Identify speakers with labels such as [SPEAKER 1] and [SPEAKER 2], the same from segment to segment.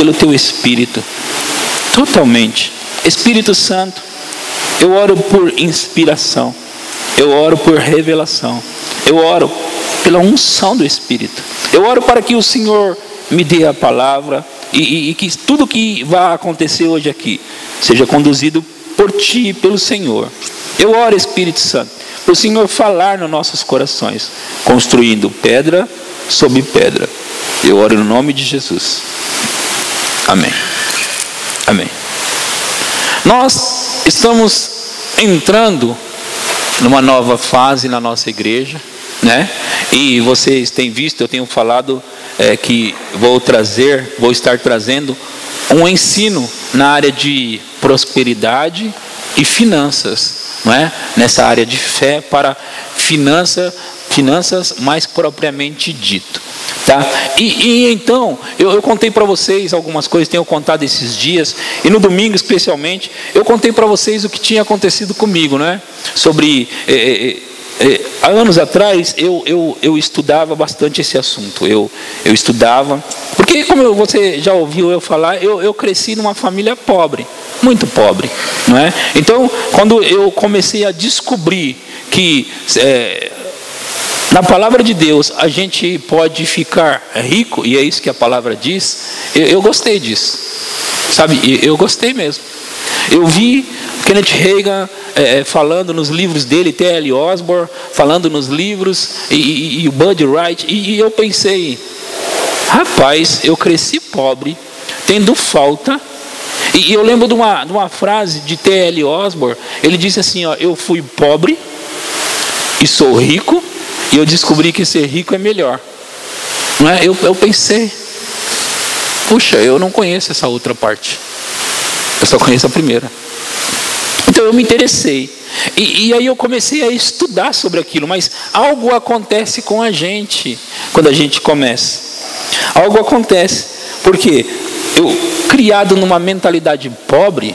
[SPEAKER 1] pelo teu Espírito, totalmente. Espírito Santo, eu oro por inspiração, eu oro por revelação, eu oro pela unção do Espírito, eu oro para que o Senhor me dê a palavra e, e, e que tudo que vai acontecer hoje aqui seja conduzido por ti e pelo Senhor. Eu oro, Espírito Santo, para o Senhor falar nos nossos corações, construindo pedra sobre pedra. Eu oro no nome de Jesus. Amém. Amém. Nós estamos entrando numa nova fase na nossa igreja, né? E vocês têm visto, eu tenho falado é, que vou trazer, vou estar trazendo um ensino na área de prosperidade e finanças, não é? Nessa área de fé para finança, finanças mais propriamente dito. Tá? E, e então, eu, eu contei para vocês algumas coisas, tenho contado esses dias, e no domingo especialmente, eu contei para vocês o que tinha acontecido comigo, né? Sobre. É, é, é, há anos atrás eu, eu, eu estudava bastante esse assunto. Eu, eu estudava, porque como você já ouviu eu falar, eu, eu cresci numa família pobre, muito pobre, não é? Então, quando eu comecei a descobrir que na palavra de Deus a gente pode ficar rico, e é isso que a palavra diz, eu, eu gostei disso, sabe? Eu, gostei mesmo. Eu vi Kenneth Reagan é, é, falando nos livros dele, T.L. Osborne falando nos livros, e, e, e o Bud Wright, e, e eu pensei, rapaz, eu cresci pobre, tendo falta e eu lembro de uma, de uma frase de T.L. Osborne, ele disse assim: ó, Eu fui pobre e sou rico, e eu descobri que ser rico é melhor. Não é? eu, eu pensei, puxa, eu não conheço essa outra parte, eu só conheço a primeira. Então eu me interessei. E, e, aí eu comecei a estudar sobre aquilo, mas algo acontece com a gente quando a gente começa. Algo acontece, porque eu criado numa mentalidade pobre,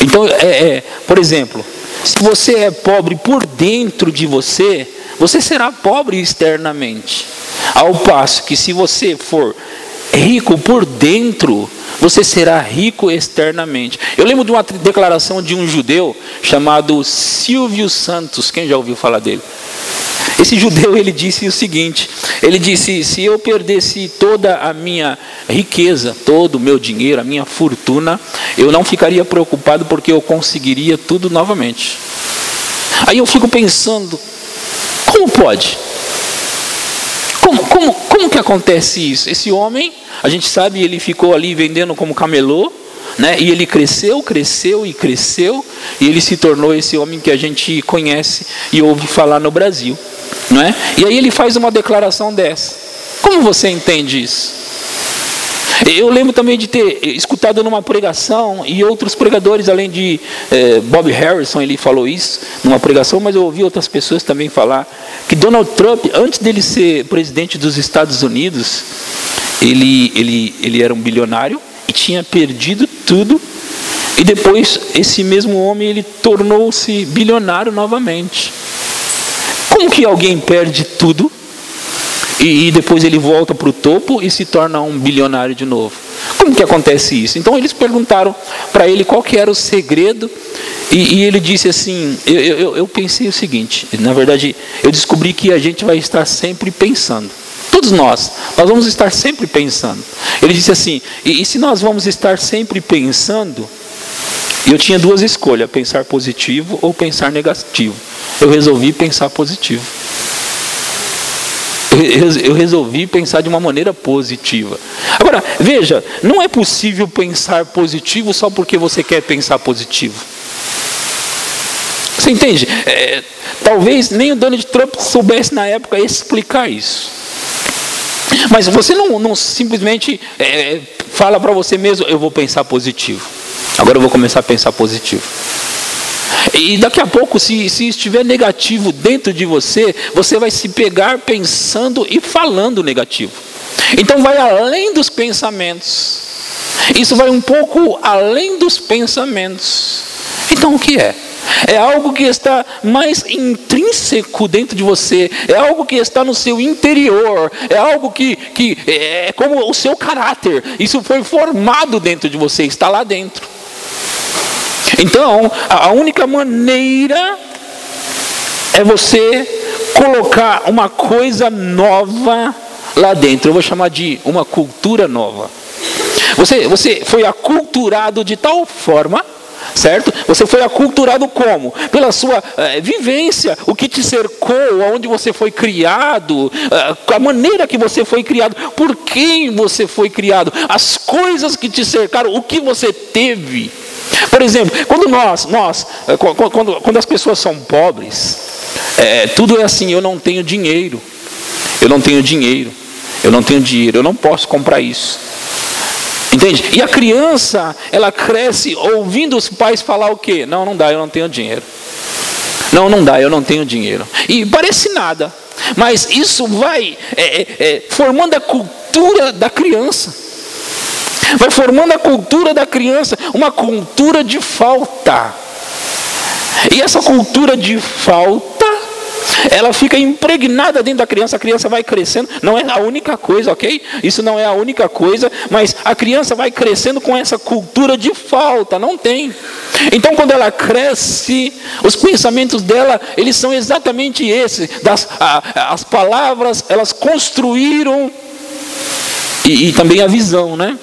[SPEAKER 1] então é, é, por exemplo, se você é pobre por dentro de você, você será pobre externamente. Ao passo que se você for rico por dentro, você será rico externamente. Eu lembro de uma declaração de um judeu chamado Silvio Santos. Quem já ouviu falar dele? Esse judeu ele disse o seguinte: ele disse, se eu perdesse toda a minha riqueza, todo o meu dinheiro, a minha fortuna, eu não ficaria preocupado porque eu conseguiria tudo novamente. Aí eu fico pensando, como pode? Como, como, como que acontece isso? Esse homem, a gente sabe, ele ficou ali vendendo como camelô, né? E ele cresceu, cresceu e cresceu, e ele se tornou esse homem que a gente conhece e ouve falar no Brasil, não é? E aí ele faz uma declaração dessa. Como você entende isso? Eu lembro também de ter escutado numa pregação, e outros pregadores, além de eh, Bob Harrison, ele falou isso numa pregação, mas eu ouvi outras pessoas também falar, que Donald Trump, antes dele ser presidente dos Estados Unidos, ele, ele, ele era um bilionário e tinha perdido tudo, e depois esse mesmo homem ele tornou-se bilionário novamente. Como que alguém perde tudo e, e depois ele volta para o topo e se torna um bilionário de novo. Como que acontece isso? Então eles perguntaram para ele qual que era o segredo e, e ele disse assim: eu, eu, eu pensei o seguinte, na verdade eu descobri que a gente vai estar sempre pensando. Todos nós, nós vamos estar sempre pensando. Ele disse assim: e, e se nós vamos estar sempre pensando, eu tinha duas escolhas: pensar positivo ou pensar negativo. Eu resolvi pensar positivo eu resolvi pensar de uma maneira positiva. Agora, veja, não é possível pensar positivo só porque você quer pensar positivo. Você entende? É, talvez nem o Donald Trump soubesse na época explicar isso. Mas você não, não simplesmente é, fala para você mesmo, eu vou pensar positivo. Agora eu vou começar a pensar positivo. E daqui a pouco, se, se estiver negativo dentro de você, você vai se pegar pensando e falando negativo. Então vai além dos pensamentos. Isso vai um pouco além dos pensamentos. Então o que é? É algo que está mais intrínseco dentro de você, é algo que está no seu interior, é algo que, que é como o seu caráter. Isso foi formado dentro de você, está lá dentro. Então, a única maneira é você colocar uma coisa nova lá dentro. Eu vou chamar de uma cultura nova. Você, você foi aculturado de tal forma certo? Você foi aculturado como? Pela sua é, vivência, o que te cercou, aonde você foi criado, é, a maneira que você foi criado, por quem você foi criado, as coisas que te cercaram, o que você teve. Por exemplo, quando nós, nós eh, quando, quando as pessoas são pobres, é, tudo é assim, eu não tenho dinheiro, eu não tenho dinheiro, eu não tenho dinheiro, eu não posso comprar isso. Entende? E a criança, ela cresce ouvindo os pais falar o quê? Não, não dá, eu não tenho dinheiro. Não, não dá, eu não tenho dinheiro. E parece nada, mas isso vai é, é, é, formando a cultura da criança. Vai formando a cultura da criança, uma cultura de falta. E essa cultura de falta ela fica impregnada dentro da criança, a criança vai crescendo, não é a única coisa, ok? Isso não é a única coisa, mas a criança vai crescendo com essa cultura de falta, não tem. Então, quando ela cresce, os pensamentos dela, eles são exatamente esses, das, a, as palavras, elas construíram, e, e também a visão, né?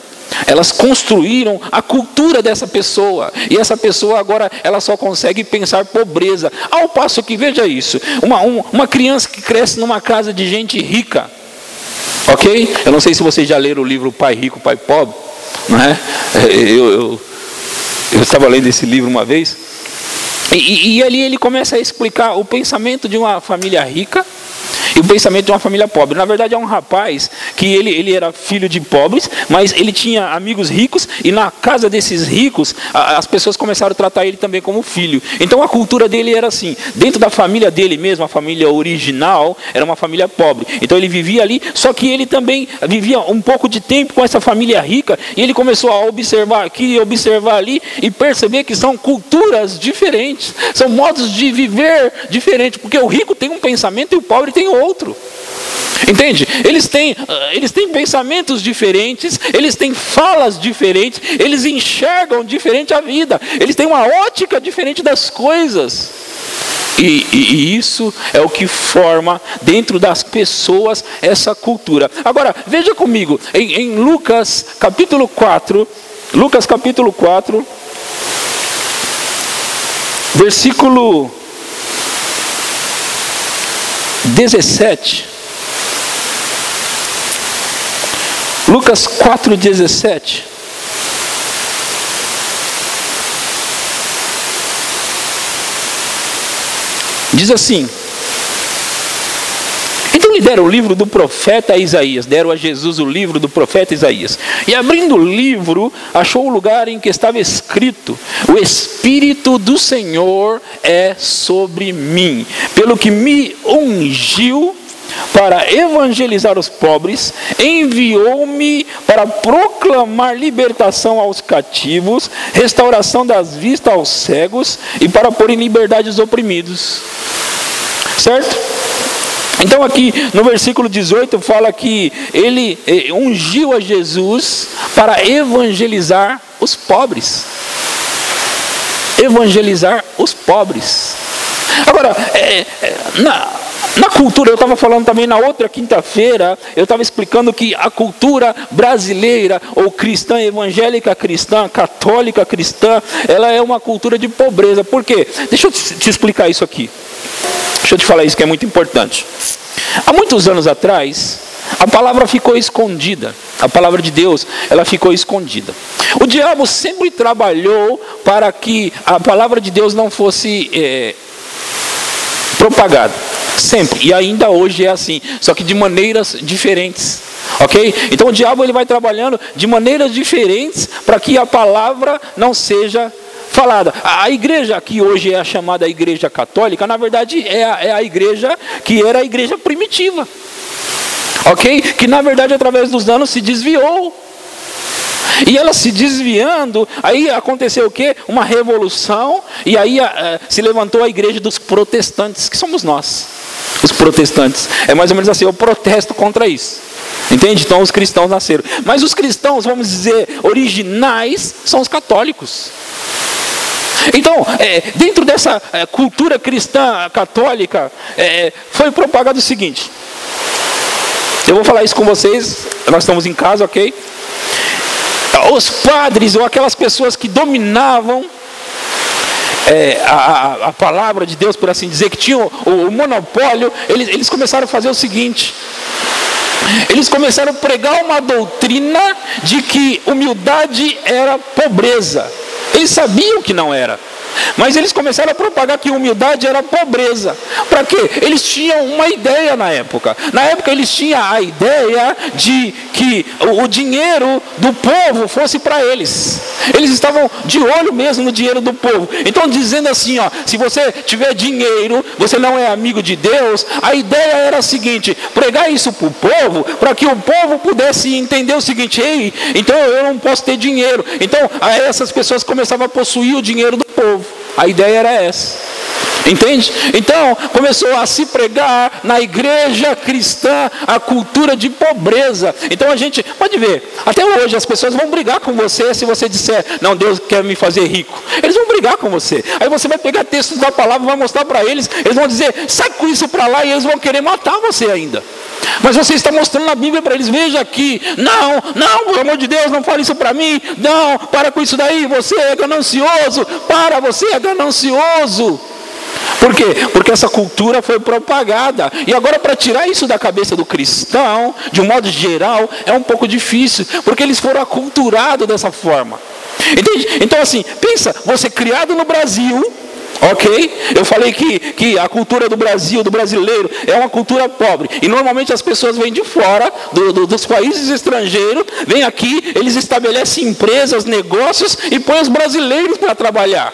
[SPEAKER 1] Elas construíram a cultura dessa pessoa. E essa pessoa agora ela só consegue pensar pobreza. Ao passo que, veja isso, uma, um, uma criança que cresce numa casa de gente rica. Ok? Eu não sei se vocês já leram o livro Pai Rico, Pai Pobre. Não é? Eu, eu, eu estava lendo esse livro uma vez. E, e ali ele começa a explicar o pensamento de uma família rica e o pensamento de uma família pobre. Na verdade, é um rapaz que ele, ele era filho de pobres, mas ele tinha amigos ricos, e na casa desses ricos, as pessoas começaram a tratar ele também como filho. Então a cultura dele era assim: dentro da família dele mesmo, a família original, era uma família pobre. Então ele vivia ali, só que ele também vivia um pouco de tempo com essa família rica, e ele começou a observar aqui, observar ali, e perceber que são culturas diferentes, são modos de viver diferentes, porque o rico tem um pensamento e o pobre tem outro. Entende? Eles têm, ah, eles têm pensamentos diferentes, eles têm falas diferentes, eles enxergam diferente a vida, eles têm uma ótica diferente das coisas. E, e, e, isso é o que forma dentro das pessoas essa cultura. Agora, veja comigo, em, em Lucas capítulo 4, Lucas capítulo 4, versículo 17. Lucas 4, 17. Diz assim: então lhe deram o livro do profeta Isaías, deram a Jesus o livro do profeta Isaías. E abrindo o livro, achou o lugar em que estava escrito: O Espírito do Senhor é sobre mim, pelo que me ungiu para evangelizar os pobres, enviou-me para proclamar libertação aos cativos, restauração das vistas aos cegos e para pôr em liberdade os oprimidos. Certo? Então, aqui no versículo 18, fala que ele eh, ungiu a Jesus para evangelizar os pobres. Evangelizar os pobres. Agora, é, é, na, na cultura, eu estava falando também na outra quinta-feira, eu estava explicando que a cultura brasileira, ou cristã, evangélica cristã, católica cristã, ela é uma cultura de pobreza. Por quê? Deixa eu te explicar isso aqui. Deixa eu te falar isso que é muito importante. Há muitos anos atrás, a palavra ficou escondida. A palavra de Deus, ela ficou escondida. O diabo sempre trabalhou para que a palavra de Deus não fosse é, propagada. Sempre. E ainda hoje é assim. Só que de maneiras diferentes. Ok? Então o diabo ele vai trabalhando de maneiras diferentes para que a palavra não seja falada. A igreja que hoje é a chamada igreja católica, na verdade é a, é a igreja que era a igreja primitiva. Ok? Que na verdade através dos anos se desviou. E ela se desviando, aí aconteceu o quê? Uma revolução, e aí uh, se levantou a igreja dos protestantes, que somos nós, os protestantes. É mais ou menos assim, eu protesto contra isso. Entende? Então os cristãos nasceram. Mas os cristãos, vamos dizer, originais, são os católicos. Então, é, dentro dessa é, cultura cristã católica, é, foi propagado o seguinte. Eu vou falar isso com vocês, nós estamos em casa, ok? Os padres ou aquelas pessoas que dominavam é, a, a, palavra de Deus, por assim dizer, que tinham o, o monopólio, eles, eles começaram a fazer o seguinte: eles começaram a pregar uma doutrina de que humildade era pobreza. Eles sabiam que não era. Mas eles começaram a propagar que humildade era pobreza. Para quê? Eles tinham uma ideia na época. Na época eles tinham a ideia de que o dinheiro do povo fosse para eles. Eles estavam de olho mesmo no dinheiro do povo. Então dizendo assim, ó, se você tiver dinheiro, você não é amigo de Deus. A ideia era a seguinte: pregar isso para o povo, para que o povo pudesse entender o seguinte: ei, então eu não posso ter dinheiro. Então essas pessoas começavam a possuir o dinheiro do povo. A ideia era essa. Entende? Então começou a se pregar na igreja cristã a cultura de pobreza. Então a gente pode ver, até hoje as pessoas vão brigar com você se você disser, não, Deus quer me fazer rico. Eles vão brigar com você. Aí você vai pegar textos da palavra, vai mostrar para eles, eles vão dizer, sai com isso para lá e eles vão querer matar você ainda. Mas você está mostrando na Bíblia para eles, veja aqui, não, não, pelo amor de Deus, não fale isso para mim, não, para com isso daí, você é ganancioso, para, você é ganancioso. Por quê? Porque essa cultura foi propagada. E agora, para tirar isso da cabeça do cristão, de um modo geral, é um pouco difícil, porque eles foram aculturados dessa forma. Entende? Então, assim, pensa, você criado no Brasil, Ok? Eu falei que, que a cultura do Brasil, do brasileiro, é uma cultura pobre. E normalmente as pessoas vêm de fora, do, do, dos países estrangeiros, vêm aqui, eles estabelecem empresas, negócios e põem os brasileiros para trabalhar.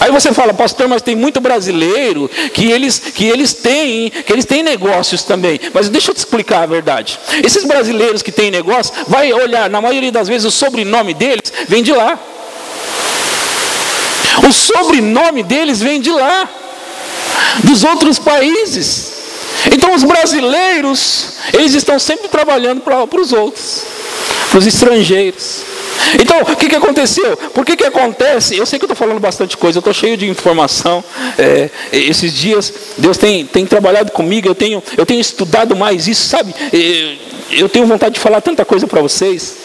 [SPEAKER 1] Aí você fala, pastor, mas tem muito brasileiro que eles, que eles têm, que eles têm negócios também. Mas deixa eu te explicar a verdade. Esses brasileiros que têm negócio, vai olhar, na maioria das vezes o sobrenome deles vem de lá. O sobrenome deles vem de lá, dos outros países. Então os brasileiros, eles estão sempre trabalhando para os outros, para os estrangeiros. Então, o que, que aconteceu? Por que, que acontece? Eu sei que eu estou falando bastante coisa, eu estou cheio de informação. É, esses dias, Deus tem, tem trabalhado comigo, eu tenho, eu tenho estudado mais isso, sabe? Eu tenho vontade de falar tanta coisa para vocês,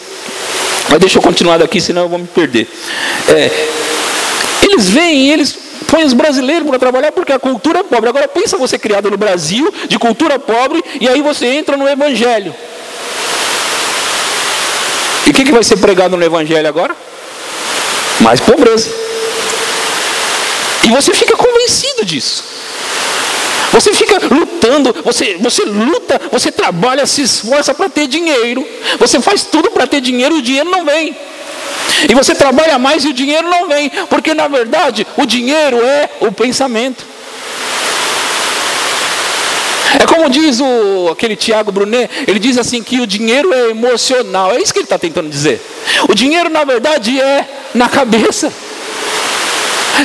[SPEAKER 1] mas deixa eu continuar daqui, senão eu vou me perder. É, eles vêm, eles põem os brasileiros para trabalhar porque a cultura é pobre. Agora pensa você criado no Brasil, de cultura pobre, e aí você entra no Evangelho. E o que, que vai ser pregado no Evangelho agora? Mais pobreza. E você fica convencido disso. Você fica lutando, você, você luta, você trabalha, se esforça para ter dinheiro. Você faz tudo para ter dinheiro e o dinheiro não vem. E você trabalha mais e o dinheiro não vem, porque na verdade o dinheiro é o pensamento. É como diz o, aquele Tiago Brunet, ele diz assim que o dinheiro é emocional. É isso que ele está tentando dizer. O dinheiro, na verdade, é na cabeça.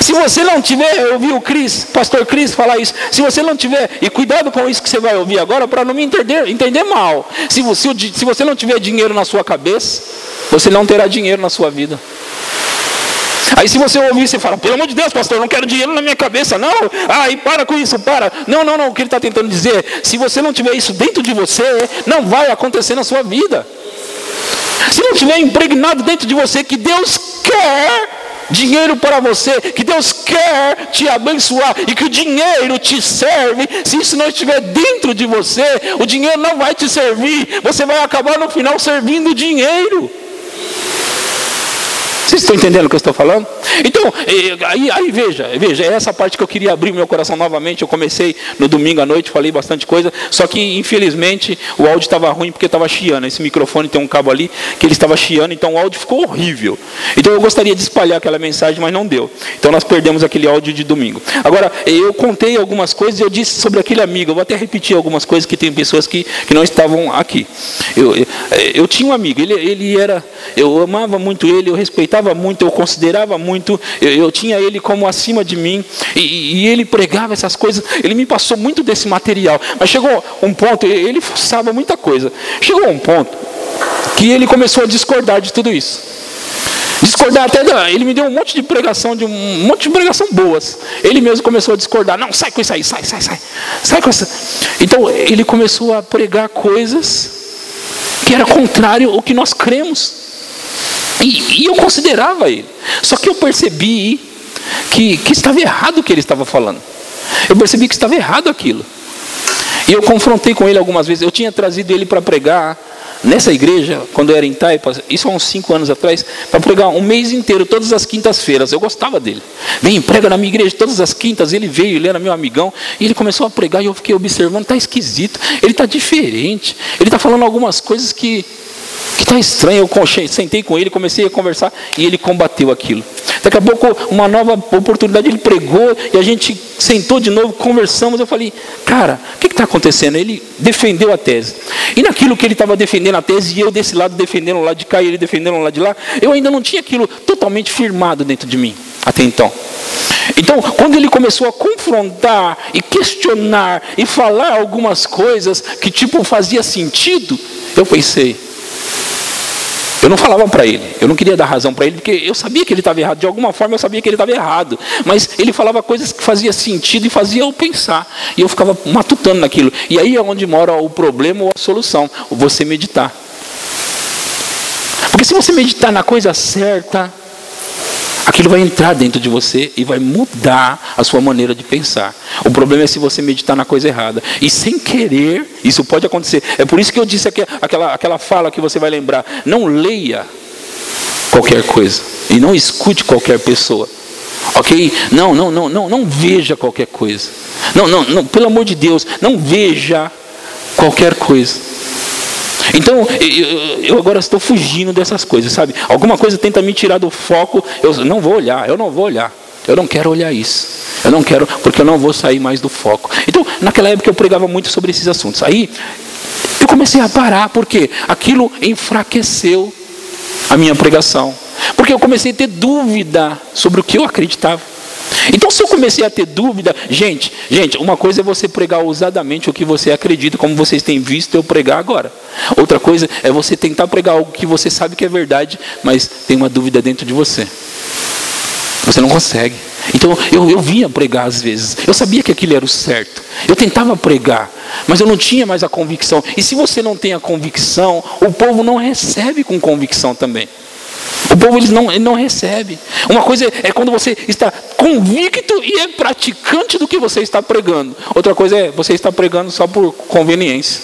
[SPEAKER 1] Se você não tiver, eu ouvi o Cris, pastor Cris falar isso. Se você não tiver, e cuidado com isso que você vai ouvir agora, para não me entender, entender mal. Se você, se você não tiver dinheiro na sua cabeça, você não terá dinheiro na sua vida. Aí se você ouvir, você fala, pelo amor de Deus, pastor, eu não quero dinheiro na minha cabeça, não. Ah, e para com isso, para. Não, não, não. O que ele está tentando dizer, se você não tiver isso dentro de você, não vai acontecer na sua vida. Se não tiver impregnado dentro de você que Deus quer dinheiro para você, que Deus quer te abençoar e que o dinheiro te serve. Se isso não estiver dentro de você, o dinheiro não vai te servir. Você vai acabar no final servindo o dinheiro. Vocês estão entendendo o que eu estou falando? Então, aí, aí veja, veja, é essa parte que eu queria abrir meu coração novamente. Eu comecei no domingo à noite, falei bastante coisa, só que infelizmente o áudio estava ruim porque estava chiando. Esse microfone tem um cabo ali que ele estava chiando, então o áudio ficou horrível. Então eu gostaria de espalhar aquela mensagem, mas não deu. Então nós perdemos aquele áudio de domingo. Agora, eu contei algumas coisas, eu disse sobre aquele amigo, eu vou até repetir algumas coisas que tem pessoas que, que não estavam aqui. Eu, eu, eu tinha um amigo, ele, ele era, eu amava muito ele, eu respeitava muito, eu considerava muito, eu, eu tinha ele como acima de mim, e, e, ele pregava essas coisas, ele me passou muito desse material, mas chegou um ponto, ele forçava muita coisa, chegou um ponto que ele começou a discordar de tudo isso. Discordar até, ele me deu um monte de pregação, de um monte de pregação boas. Ele mesmo começou a discordar. Não, sai com isso aí, sai, sai, sai. Sai com essa. Então ele começou a pregar coisas que era contrário ao que nós cremos. E, e eu considerava ele. Só que eu percebi que, que estava errado o que ele estava falando. Eu percebi que estava errado aquilo. E eu confrontei com ele algumas vezes. Eu tinha trazido ele para pregar nessa igreja, quando eu era em Taipas, isso há uns cinco anos atrás, para pregar um mês inteiro, todas as quintas-feiras. Eu gostava dele. Vem, prega na minha igreja todas as quintas. Ele veio, ele era meu amigão, e ele começou a pregar e eu fiquei observando. Está esquisito, ele está diferente. Ele está falando algumas coisas que que está estranho. Eu sentei com ele, comecei a conversar e ele combateu aquilo. Daqui a pouco, uma nova oportunidade, ele pregou e a gente sentou de novo, conversamos. Eu falei, cara, o que está acontecendo? Ele defendeu a tese. E naquilo que ele estava defendendo a tese, e eu desse lado defendendo lá de cá e ele defendendo lá de lá, eu ainda não tinha aquilo totalmente firmado dentro de mim, até então. Então, quando ele começou a confrontar e questionar e falar algumas coisas que tipo fazia sentido, eu pensei, eu não falava para ele, eu não queria dar razão para ele, porque eu sabia que ele estava errado, de alguma forma eu sabia que ele estava errado, mas ele falava coisas que faziam sentido e fazia eu pensar, e eu ficava matutando naquilo. E aí é onde mora o problema ou a solução, você meditar. Porque se você meditar na coisa certa, aquilo vai entrar dentro de você e vai mudar a sua maneira de pensar. O problema é se você meditar na coisa errada. E sem querer, isso pode acontecer. É por isso que eu disse aquela, aquela fala que você vai lembrar. Não leia qualquer coisa. E não escute qualquer pessoa. Ok? Não, não, não, não, não veja qualquer coisa. Não, não, não, pelo amor de Deus, não veja qualquer coisa. Então, eu agora estou fugindo dessas coisas, sabe? Alguma coisa tenta me tirar do foco, eu não vou olhar, eu não vou olhar. Eu não quero olhar isso. Eu não quero, porque eu não vou sair mais do foco. Então, naquela época eu pregava muito sobre esses assuntos. Aí, eu comecei a parar, porque aquilo enfraqueceu a minha pregação. Porque eu comecei a ter dúvida sobre o que eu acreditava. Então, se eu comecei a ter dúvida, gente, gente, uma coisa é você pregar ousadamente o que você acredita, como vocês têm visto eu pregar agora. Outra coisa é você tentar pregar algo que você sabe que é verdade, mas tem uma dúvida dentro de você. Você não consegue. Então eu, eu vinha pregar às vezes. Eu sabia que aquilo era o certo. Eu tentava pregar, mas eu não tinha mais a convicção. E se você não tem a convicção, o povo não recebe com convicção também. O povo eles não, ele não recebe. Uma coisa é quando você está convicto e é praticante do que você está pregando. Outra coisa é você está pregando só por conveniência.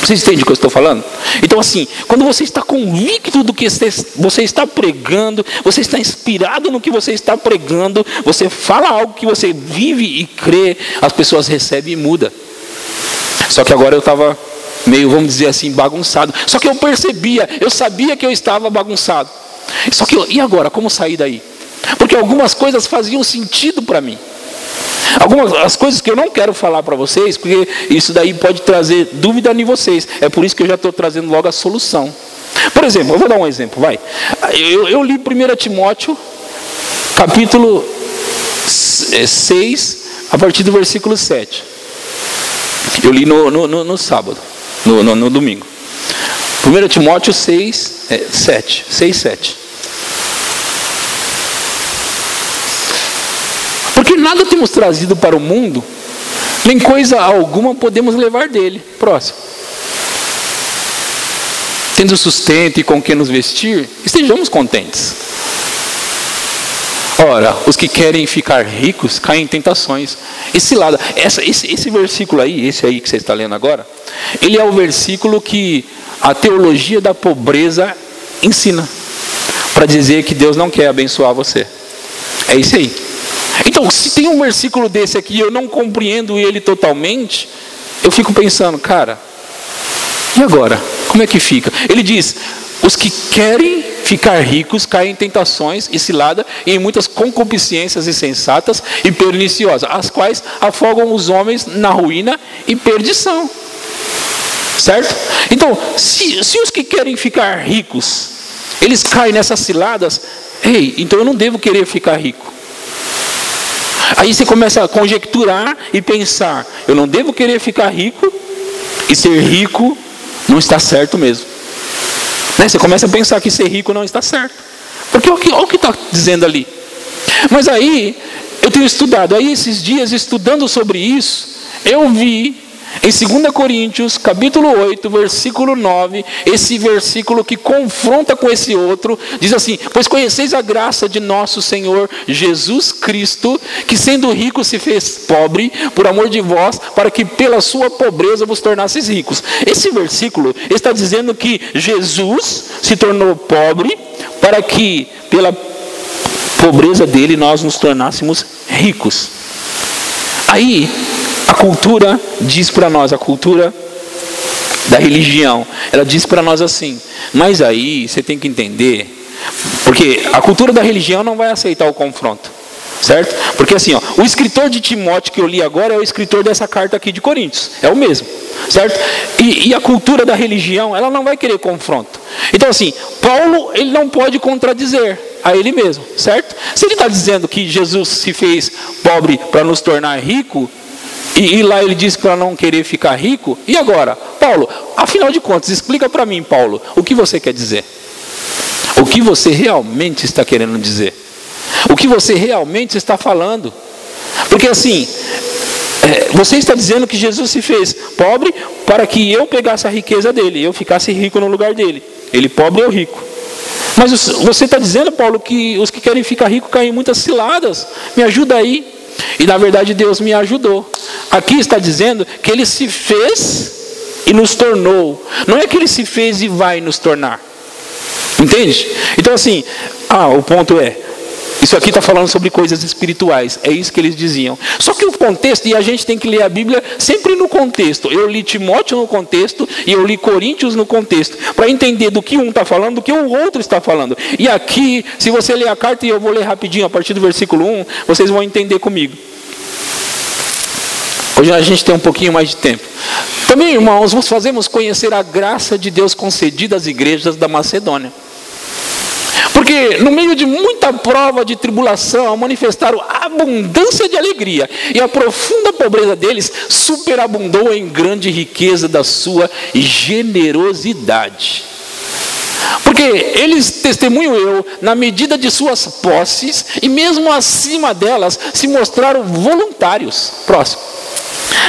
[SPEAKER 1] Vocês entendem o que eu estou falando? Então, assim, quando você está convicto do que você está pregando, você está inspirado no que você está pregando, você fala algo que você vive e crê, as pessoas recebem e muda. Só que agora eu estava meio, vamos dizer assim, bagunçado. Só que eu percebia, eu sabia que eu estava bagunçado. Só que, eu, e agora, como sair daí? Porque algumas coisas faziam sentido para mim. Algumas as coisas que eu não quero falar para vocês, porque isso daí pode trazer dúvida em vocês. É por isso que eu já estou trazendo logo a solução. Por exemplo, eu vou dar um exemplo, vai. Eu, eu li 1 Timóteo, capítulo 6, a partir do versículo 7. Eu li no, no, no, no sábado no, no, no domingo. 1 Timóteo 6, é, 7. 6, 7. Porque nada temos trazido para o mundo, nem coisa alguma podemos levar dele. Próximo. Tendo sustento e com que nos vestir, estejamos contentes. Ora, os que querem ficar ricos caem em tentações. Esse lado, essa, esse, esse versículo aí, esse aí que você está lendo agora, ele é o versículo que a teologia da pobreza ensina. para dizer que Deus não quer abençoar você. É isso aí. Então, se tem um versículo desse aqui eu não compreendo ele totalmente, eu fico pensando, cara, e agora? Como é que fica? Ele diz: os que querem ficar ricos caem em tentações e cilada e em muitas concupiscências insensatas e perniciosas, as quais afogam os homens na ruína e perdição. Certo? Então, se, se os que querem ficar ricos, eles caem nessas ciladas, ei, então eu não devo querer ficar rico. Aí você começa a conjecturar e pensar: eu não devo querer ficar rico, e ser rico não está certo mesmo. Né? Você começa a pensar que ser rico não está certo. Porque olha o que está dizendo ali. Mas aí, eu tenho estudado, aí esses dias estudando sobre isso, eu vi em 2 Coríntios, capítulo 8, versículo 9, esse versículo que confronta com esse outro, diz assim: Pois conheceis a graça de nosso Senhor Jesus Cristo, que sendo rico se fez pobre, por amor de vós, para que pela sua pobreza vos tornasseis ricos. Esse versículo está dizendo que Jesus se tornou pobre, para que pela pobreza dele nós nos tornássemos ricos. Aí, a cultura diz para nós, a cultura da religião, ela diz para nós assim, mas aí você tem que entender, porque a cultura da religião não vai aceitar o confronto, certo? Porque assim, ó, o escritor de Timóteo que eu li agora é o escritor dessa carta aqui de Coríntios, é o mesmo, certo? E, e a cultura da religião, ela não vai querer confronto. Então assim, Paulo ele não pode contradizer a ele mesmo, certo? Se ele está dizendo que Jesus se fez pobre para nos tornar rico, e, e lá ele disse para não querer ficar rico. E agora, Paulo, afinal de contas, explica para mim, Paulo, o que você quer dizer? O que você realmente está querendo dizer? O que você realmente está falando? Porque assim, é, você está dizendo que Jesus se fez pobre para que eu pegasse a riqueza dele, eu ficasse rico no lugar dele. Ele pobre, eu rico. Mas você está dizendo, Paulo, que os que querem ficar ricos caem em muitas ciladas. Me ajuda aí. E na verdade Deus me ajudou. Aqui está dizendo que ele se fez e nos tornou. Não é que ele se fez e vai nos tornar. Entende? Então assim, ah, o ponto é, isso aqui está falando sobre coisas espirituais, é isso que eles diziam. Só que o contexto, e a gente tem que ler a Bíblia sempre no contexto. Eu li Timóteo no contexto e eu li Coríntios no contexto, para entender do que um está falando, do que o outro está falando. E aqui, se você ler a carta, e eu vou ler rapidinho a partir do versículo 1, vocês vão entender comigo. Hoje a gente tem um pouquinho mais de tempo. Também, irmãos, nós fazemos conhecer a graça de Deus concedida às igrejas da Macedônia. Porque no meio de muita prova de tribulação, manifestaram abundância de alegria, e a profunda pobreza deles superabundou em grande riqueza da sua generosidade. Porque eles, testemunho eu, na medida de suas posses, e mesmo acima delas, se mostraram voluntários. Próximo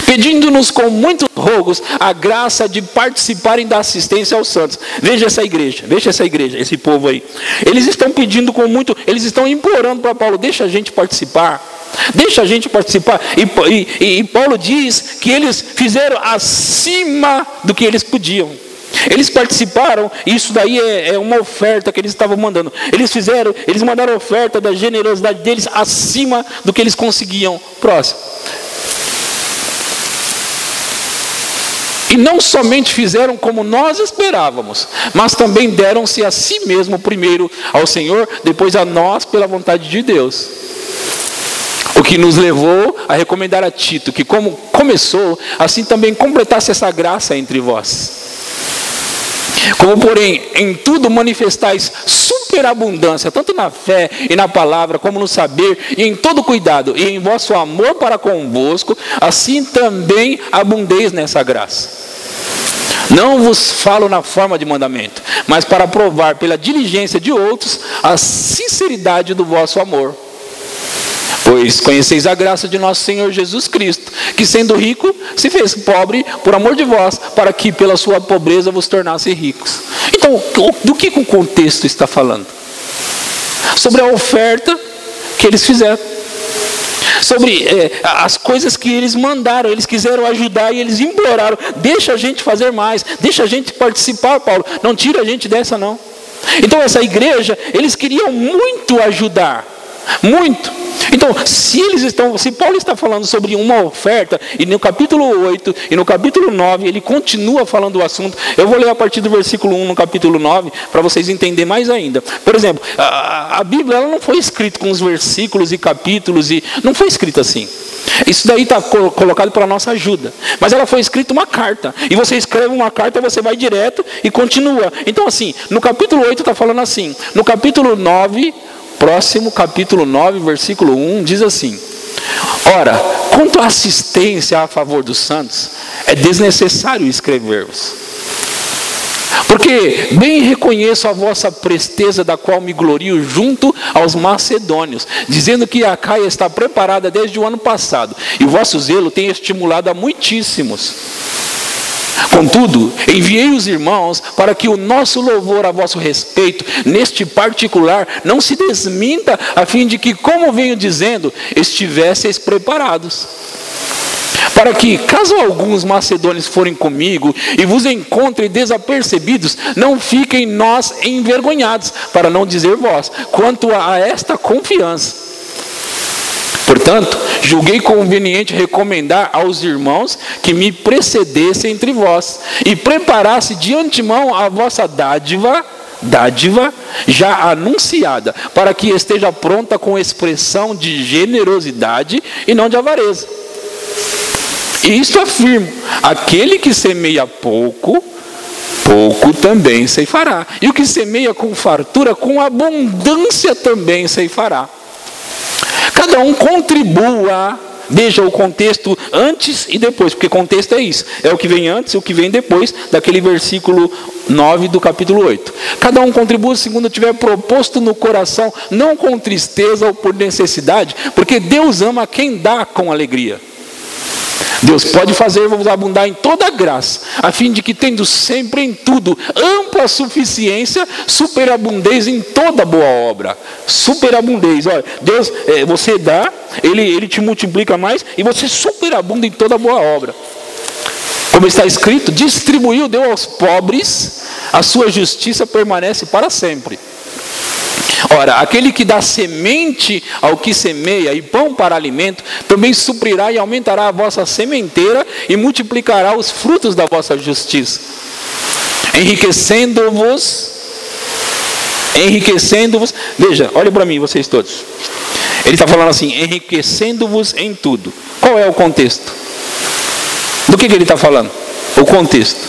[SPEAKER 1] pedindo-nos com muitos rogos a graça de participarem da assistência aos santos. Veja essa igreja, veja essa igreja, esse povo aí. Eles estão pedindo com muito, eles estão implorando para Paulo, deixa a gente participar. Deixa a gente participar. E, e, e Paulo diz que eles fizeram acima do que eles podiam. Eles participaram, isso daí é, é, uma oferta que eles estavam mandando. Eles fizeram, eles mandaram oferta da generosidade deles acima do que eles conseguiam. Próximo. E não somente fizeram como nós esperávamos, mas também deram-se a si mesmo primeiro ao Senhor, depois a nós pela vontade de Deus. O que nos levou a recomendar a Tito que, como começou, assim também completasse essa graça entre vós. Como, porém, em tudo manifestais superabundância, tanto na fé e na palavra, como no saber e em todo cuidado, e em vosso amor para convosco, assim também abundeis nessa graça. Não vos falo na forma de mandamento, mas para provar pela diligência de outros a sinceridade do vosso amor. Pois conheceis a graça de nosso Senhor Jesus Cristo, que sendo rico, se fez pobre por amor de vós, para que pela sua pobreza vos tornasse ricos. Então, do que o contexto está falando? Sobre a oferta que eles fizeram sobre é, as coisas que eles mandaram, eles quiseram ajudar e eles imploraram: deixa a gente fazer mais, deixa a gente participar, Paulo, não tira a gente dessa não. Então essa igreja, eles queriam muito ajudar, muito. Então, se eles estão, se Paulo está falando sobre uma oferta, e no capítulo 8 e no capítulo 9, ele continua falando o assunto. Eu vou ler a partir do versículo 1 no capítulo 9, para vocês entenderem mais ainda. Por exemplo, a, a Bíblia ela não foi escrita com os versículos e capítulos, e não foi escrita assim. Isso daí está colocado para nossa ajuda. Mas ela foi escrita uma carta. E você escreve uma carta, você vai direto e continua. Então, assim, no capítulo 8 está falando assim. No capítulo 9, próximo capítulo 9, versículo 1, diz assim: Ora, quanto à assistência a favor dos santos, é desnecessário escrever-vos. Porque bem reconheço a vossa presteza, da qual me glorio junto aos macedônios, dizendo que a Caia está preparada desde o ano passado, e o vosso zelo tem estimulado a muitíssimos. Contudo, enviei os irmãos para que o nosso louvor a vosso respeito, neste particular, não se desminta, a fim de que, como venho dizendo, estivesseis preparados. Para que, caso alguns macedônios forem comigo e vos encontrem desapercebidos, não fiquem nós envergonhados, para não dizer vós, quanto a esta confiança. Portanto, julguei conveniente recomendar aos irmãos que me precedessem entre vós e preparasse de antemão a vossa dádiva, dádiva já anunciada, para que esteja pronta com expressão de generosidade e não de avareza. E isto afirmo: aquele que semeia pouco, pouco também ceifará. E o que semeia com fartura, com abundância também ceifará. Cada um contribua. Veja o contexto antes e depois, porque contexto é isso. É o que vem antes e o que vem depois daquele versículo 9 do capítulo 8. Cada um contribua segundo tiver proposto no coração, não com tristeza ou por necessidade, porque Deus ama quem dá com alegria. Deus pode fazer vamos abundar em toda graça, a fim de que, tendo sempre em tudo ampla suficiência, superabundez em toda boa obra. Superabundez, olha, Deus, é, você dá, ele, ele te multiplica mais e você superabunda em toda boa obra. Como está escrito, distribuiu, deu aos pobres, a sua justiça permanece para sempre. Ora, aquele que dá semente ao que semeia e pão para alimento, também suprirá e aumentará a vossa sementeira e multiplicará os frutos da vossa justiça, enriquecendo-vos. Enriquecendo-vos. Veja, olhe para mim, vocês todos. Ele está falando assim: enriquecendo-vos em tudo. Qual é o contexto? Do que, que ele está falando? O contexto.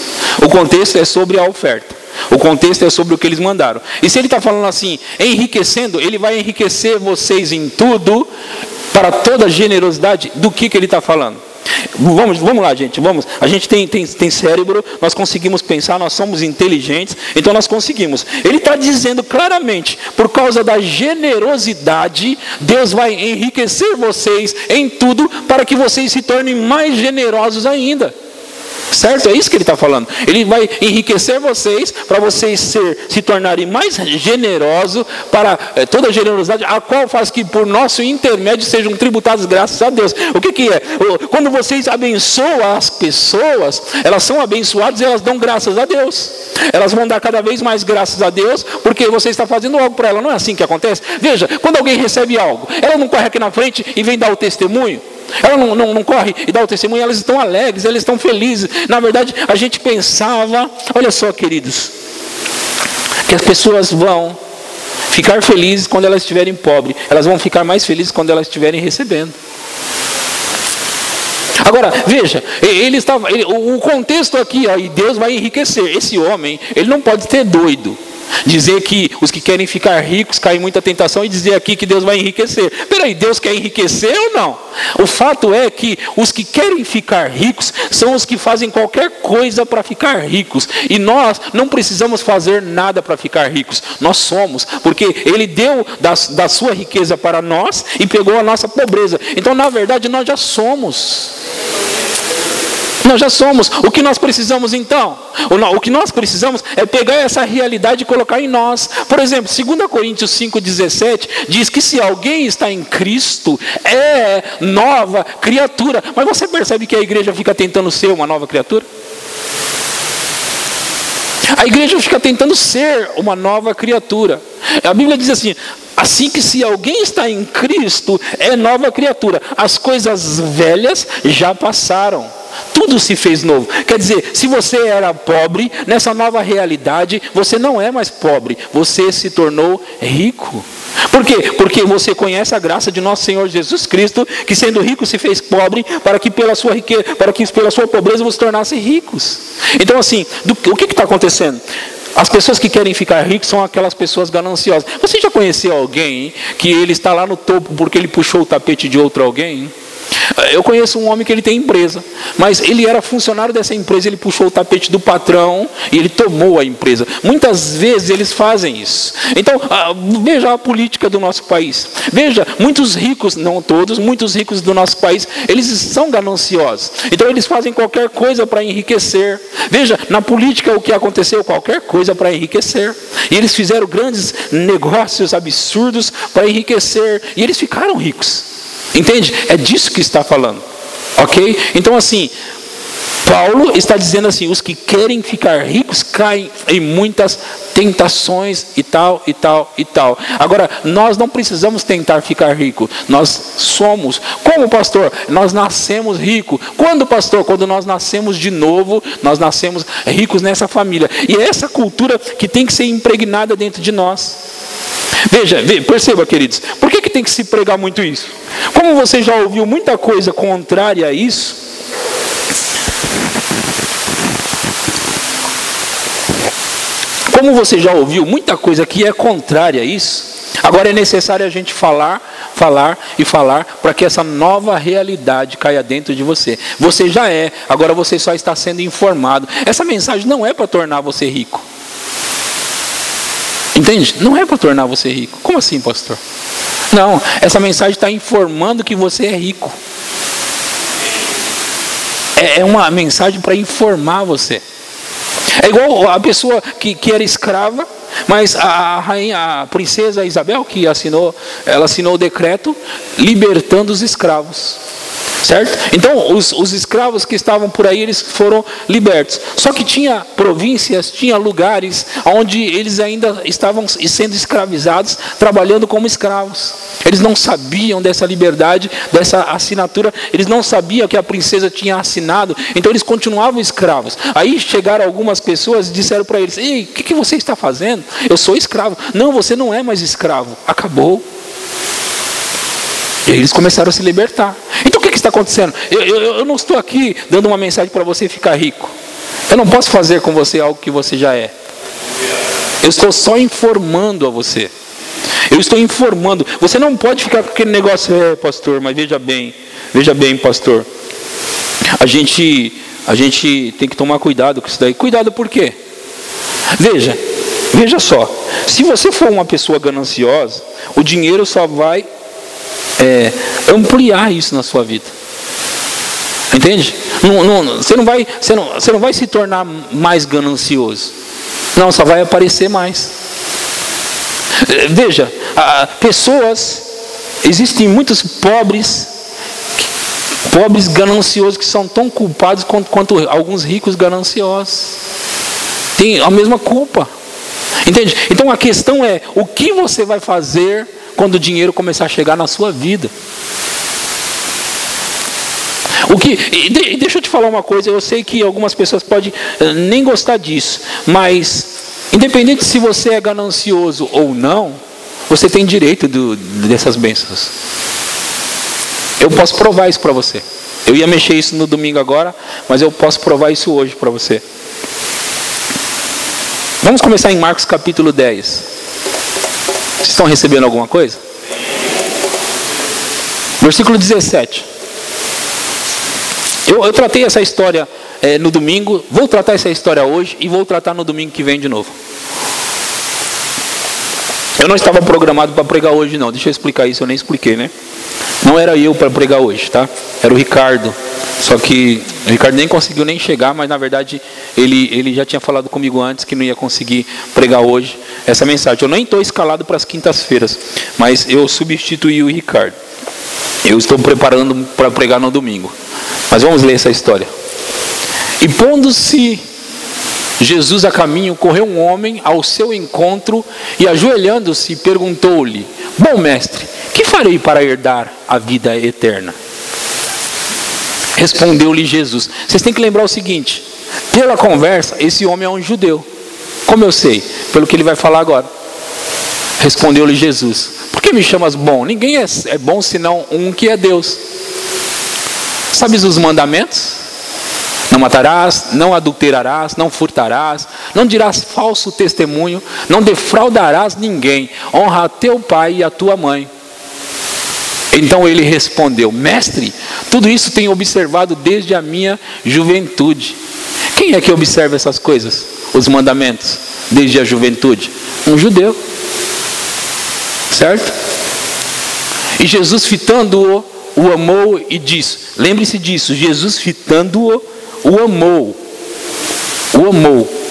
[SPEAKER 1] O contexto é sobre a oferta. O contexto é sobre o que eles mandaram. E se ele está falando assim, enriquecendo, ele vai enriquecer vocês em tudo, para toda generosidade, do que, que ele está falando? Vamos, vamos lá, gente, vamos. A gente tem, tem, tem cérebro, nós conseguimos pensar, nós somos inteligentes, então nós conseguimos. Ele está dizendo claramente, por causa da generosidade, Deus vai enriquecer vocês em tudo, para que vocês se tornem mais generosos ainda. Certo? É isso que ele está falando. Ele vai enriquecer vocês para vocês ser, se tornarem mais generosos para é, toda a generosidade, a qual faz que por nosso intermédio sejam tributados graças a Deus. O que, que é? Quando vocês abençoam as pessoas, elas são abençoadas e elas dão graças a Deus. Elas vão dar cada vez mais graças a Deus porque você está fazendo algo para ela. Não é assim que acontece? Veja, quando alguém recebe algo, ela não corre aqui na frente e vem dar o testemunho. Ela não, não, não corre e dá o testemunho, elas estão alegres, elas estão felizes. Na verdade, a gente pensava, olha só, queridos, que as pessoas vão ficar felizes quando elas estiverem pobres, elas vão ficar mais felizes quando elas estiverem recebendo. Agora, veja, ele estava, ele, o contexto aqui, aí Deus vai enriquecer. Esse homem, ele não pode ser doido. Dizer que os que querem ficar ricos caem muita tentação e dizer aqui que Deus vai enriquecer. Peraí, Deus quer enriquecer ou não? O fato é que os que querem ficar ricos são os que fazem qualquer coisa para ficar ricos. E nós não precisamos fazer nada para ficar ricos. Nós somos, porque Ele deu da, da sua riqueza para nós e pegou a nossa pobreza. Então, na verdade, nós já somos. Nós já somos. O que nós precisamos então? O que nós precisamos é pegar essa realidade e colocar em nós. Por exemplo, 2 Coríntios 5,17 diz que se alguém está em Cristo, é nova criatura. Mas você percebe que a igreja fica tentando ser uma nova criatura? A igreja fica tentando ser uma nova criatura. A Bíblia diz assim: Assim que se alguém está em Cristo, é nova criatura. As coisas velhas já passaram. Tudo se fez novo. Quer dizer, se você era pobre, nessa nova realidade, você não é mais pobre, você se tornou rico. Por quê? Porque você conhece a graça de nosso Senhor Jesus Cristo, que sendo rico se fez pobre, para que pela sua riqueza, para que pela sua pobreza você tornasse ricos. Então, assim, do, o que está acontecendo? As pessoas que querem ficar ricos são aquelas pessoas gananciosas. Você já conheceu alguém que ele está lá no topo porque ele puxou o tapete de outro alguém? Eu conheço um homem que ele tem empresa, mas ele era funcionário dessa empresa, ele puxou o tapete do patrão e ele tomou a empresa. Muitas vezes eles fazem isso. Então, ah, veja a política do nosso país. Veja, muitos ricos, não todos, muitos ricos do nosso país, eles são gananciosos. Então, eles fazem qualquer coisa para enriquecer. Veja, na política o que aconteceu, qualquer coisa para enriquecer. E eles fizeram grandes negócios absurdos para enriquecer, e eles ficaram ricos. Entende? É disso que está falando. Ok? Então, assim, Paulo está dizendo assim: os que querem ficar ricos caem em muitas tentações e tal, e tal, e tal. Agora, nós não precisamos tentar ficar rico, nós somos. Como pastor? Nós nascemos rico. Quando, pastor? Quando nós nascemos de novo, nós nascemos ricos nessa família. E é essa cultura que tem que ser impregnada dentro de nós. Veja, perceba, queridos, por que, que tem que se pregar muito isso? Como você já ouviu muita coisa contrária a isso, como você já ouviu muita coisa que é contrária a isso, agora é necessário a gente falar, falar e falar para que essa nova realidade caia dentro de você. Você já é, agora você só está sendo informado. Essa mensagem não é para tornar você rico. Entende? Não é para tornar você rico. Como assim, pastor? Não, essa mensagem está informando que você é rico. É, é uma mensagem para informar você. É igual a pessoa que, que era escrava, mas a, rainha, a princesa Isabel, que assinou, ela assinou o decreto libertando os escravos. Certo? Então, os, os escravos que estavam por aí, eles foram libertos. Só que tinha províncias, tinha lugares onde eles ainda estavam sendo escravizados, trabalhando como escravos. Eles não sabiam dessa liberdade, dessa assinatura, eles não sabiam que a princesa tinha assinado, então eles continuavam escravos. Aí chegaram algumas pessoas e disseram para eles: Ei, o que, que você está fazendo? Eu sou escravo. Não, você não é mais escravo. Acabou. Eles começaram a se libertar. Então o que, que está acontecendo? Eu, eu, eu não estou aqui dando uma mensagem para você ficar rico. Eu não posso fazer com você algo que você já é. Eu estou só informando a você. Eu estou informando. Você não pode ficar com aquele negócio, é, pastor, mas veja bem, veja bem, pastor. A gente, a gente tem que tomar cuidado com isso daí. Cuidado por quê? Veja, veja só. Se você for uma pessoa gananciosa, o dinheiro só vai é, ampliar isso na sua vida. Entende? Não, não, você, não vai, você, não, você não vai se tornar mais ganancioso. Não, só vai aparecer mais. É, veja, pessoas, existem muitos pobres, pobres gananciosos que são tão culpados quanto, quanto alguns ricos gananciosos. Tem a mesma culpa. Entende? Então a questão é: o que você vai fazer quando o dinheiro começar a chegar na sua vida. O que, e deixa eu te falar uma coisa, eu sei que algumas pessoas podem eh, nem gostar disso, mas independente se você é ganancioso ou não, você tem direito do, dessas bênçãos. Eu posso provar isso para você. Eu ia mexer isso no domingo agora, mas eu posso provar isso hoje para você. Vamos começar em Marcos capítulo 10. Vocês estão recebendo alguma coisa? Versículo 17. Eu, eu tratei essa história é, no domingo, vou tratar essa história hoje e vou tratar no domingo que vem de novo. Eu não estava programado para pregar hoje, não. Deixa eu explicar isso, eu nem expliquei, né? Não era eu para pregar hoje, tá? Era o Ricardo. Só que o Ricardo nem conseguiu nem chegar, mas na verdade ele, ele já tinha falado comigo antes que não ia conseguir pregar hoje essa mensagem. Eu nem estou escalado para as quintas-feiras, mas eu substituí o Ricardo. Eu estou preparando para pregar no domingo. Mas vamos ler essa história. E pondo-se Jesus a caminho correu um homem ao seu encontro e ajoelhando-se perguntou-lhe: Bom mestre, que farei para herdar a vida eterna? Respondeu-lhe Jesus. Vocês têm que lembrar o seguinte: pela conversa, esse homem é um judeu. Como eu sei? Pelo que ele vai falar agora. Respondeu-lhe Jesus: Por que me chamas bom? Ninguém é, é bom senão um que é Deus. Sabes os mandamentos? Não matarás, não adulterarás, não furtarás, não dirás falso testemunho, não defraudarás ninguém, honra a teu pai e a tua mãe. Então ele respondeu: Mestre, tudo isso tenho observado desde a minha juventude. Quem é que observa essas coisas, os mandamentos, desde a juventude? Um judeu, certo? E Jesus, fitando-o, o amou e disse: Lembre-se disso, Jesus, fitando-o, o amou. O amou.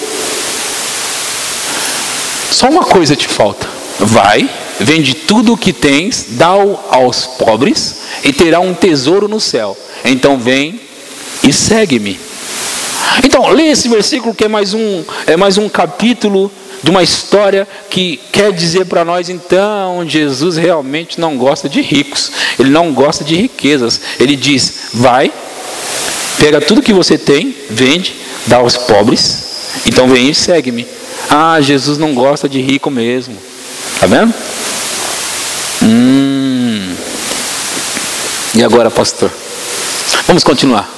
[SPEAKER 1] Só uma coisa te falta. Vai, vende tudo o que tens, dá-o aos pobres e terá um tesouro no céu. Então vem e segue-me. Então, lê esse versículo que é mais um, é mais um capítulo de uma história que quer dizer para nós, então, Jesus realmente não gosta de ricos, ele não gosta de riquezas. Ele diz: vai, Pega tudo que você tem, vende, dá aos pobres. Então vem e segue-me. Ah, Jesus não gosta de rico mesmo. Tá vendo? E agora, pastor? Vamos continuar.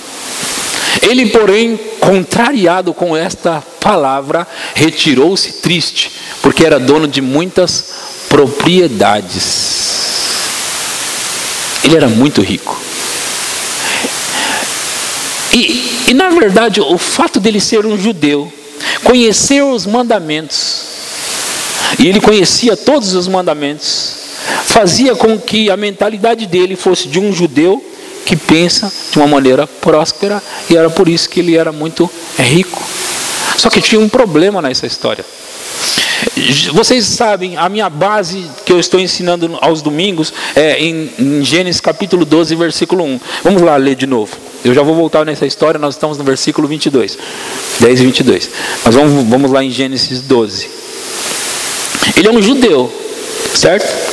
[SPEAKER 1] Ele, porém, contrariado com esta palavra, retirou-se triste, porque era dono de muitas propriedades. Ele era muito rico. E, e na verdade, o fato dele ser um judeu, conhecer os mandamentos, e ele conhecia todos os mandamentos, fazia com que a mentalidade dele fosse de um judeu que pensa de uma maneira próspera, e era por isso que ele era muito rico. Só que tinha um problema nessa história. Vocês sabem, a minha base que eu estou ensinando aos domingos é em, em Gênesis capítulo 12, versículo 1. Vamos lá ler de novo. Eu já vou voltar nessa história, nós estamos no versículo 22. 10 e 22. Mas vamos, vamos lá em Gênesis 12. Ele é um judeu, certo?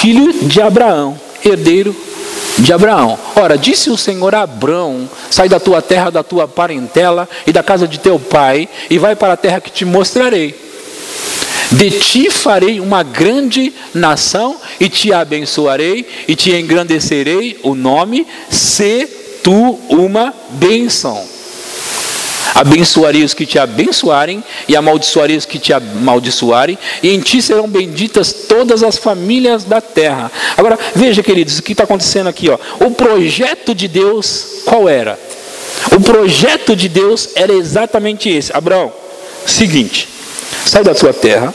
[SPEAKER 1] Filho de Abraão, herdeiro de Abraão. Ora, disse o Senhor a Abraão: Sai da tua terra, da tua parentela e da casa de teu pai, e vai para a terra que te mostrarei. De ti farei uma grande nação e te abençoarei e te engrandecerei o nome, se tu uma bênção. Abençoarei os que te abençoarem e amaldiçoarei os que te amaldiçoarem, e em ti serão benditas todas as famílias da terra. Agora, veja, queridos, o que está acontecendo aqui? Ó. O projeto de Deus, qual era? O projeto de Deus era exatamente esse. Abraão, seguinte, sai da tua terra,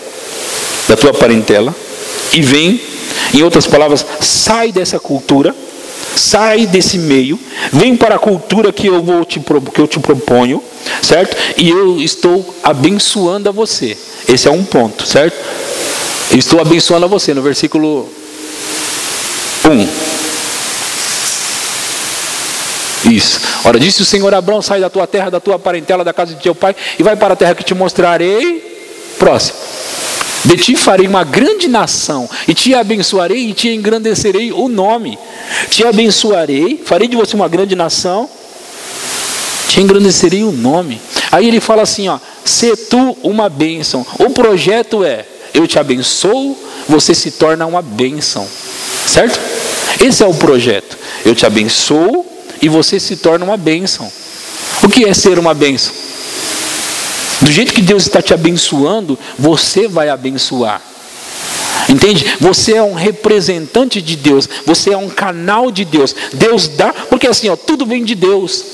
[SPEAKER 1] da tua parentela, e vem, em outras palavras, sai dessa cultura, sai desse meio, vem para a cultura que eu vou te que eu te proponho, certo? E eu estou abençoando a você. Esse é um ponto, certo? Estou abençoando a você no versículo 1. Isso. Ora, disse o Senhor Abraão: sai da tua terra, da tua parentela, da casa de teu pai, e vai para a terra que te mostrarei. Próximo. De ti farei uma grande nação, e te abençoarei e te engrandecerei o nome. Te abençoarei, farei de você uma grande nação, te engrandecerei o nome. Aí ele fala assim: ó, se tu uma bênção. O projeto é: eu te abençoo, você se torna uma bênção. Certo? Esse é o projeto. Eu te abençoo e você se torna uma bênção. O que é ser uma bênção? Do jeito que Deus está te abençoando, você vai abençoar. Entende? Você é um representante de Deus, você é um canal de Deus. Deus dá, porque assim, ó, tudo vem de Deus.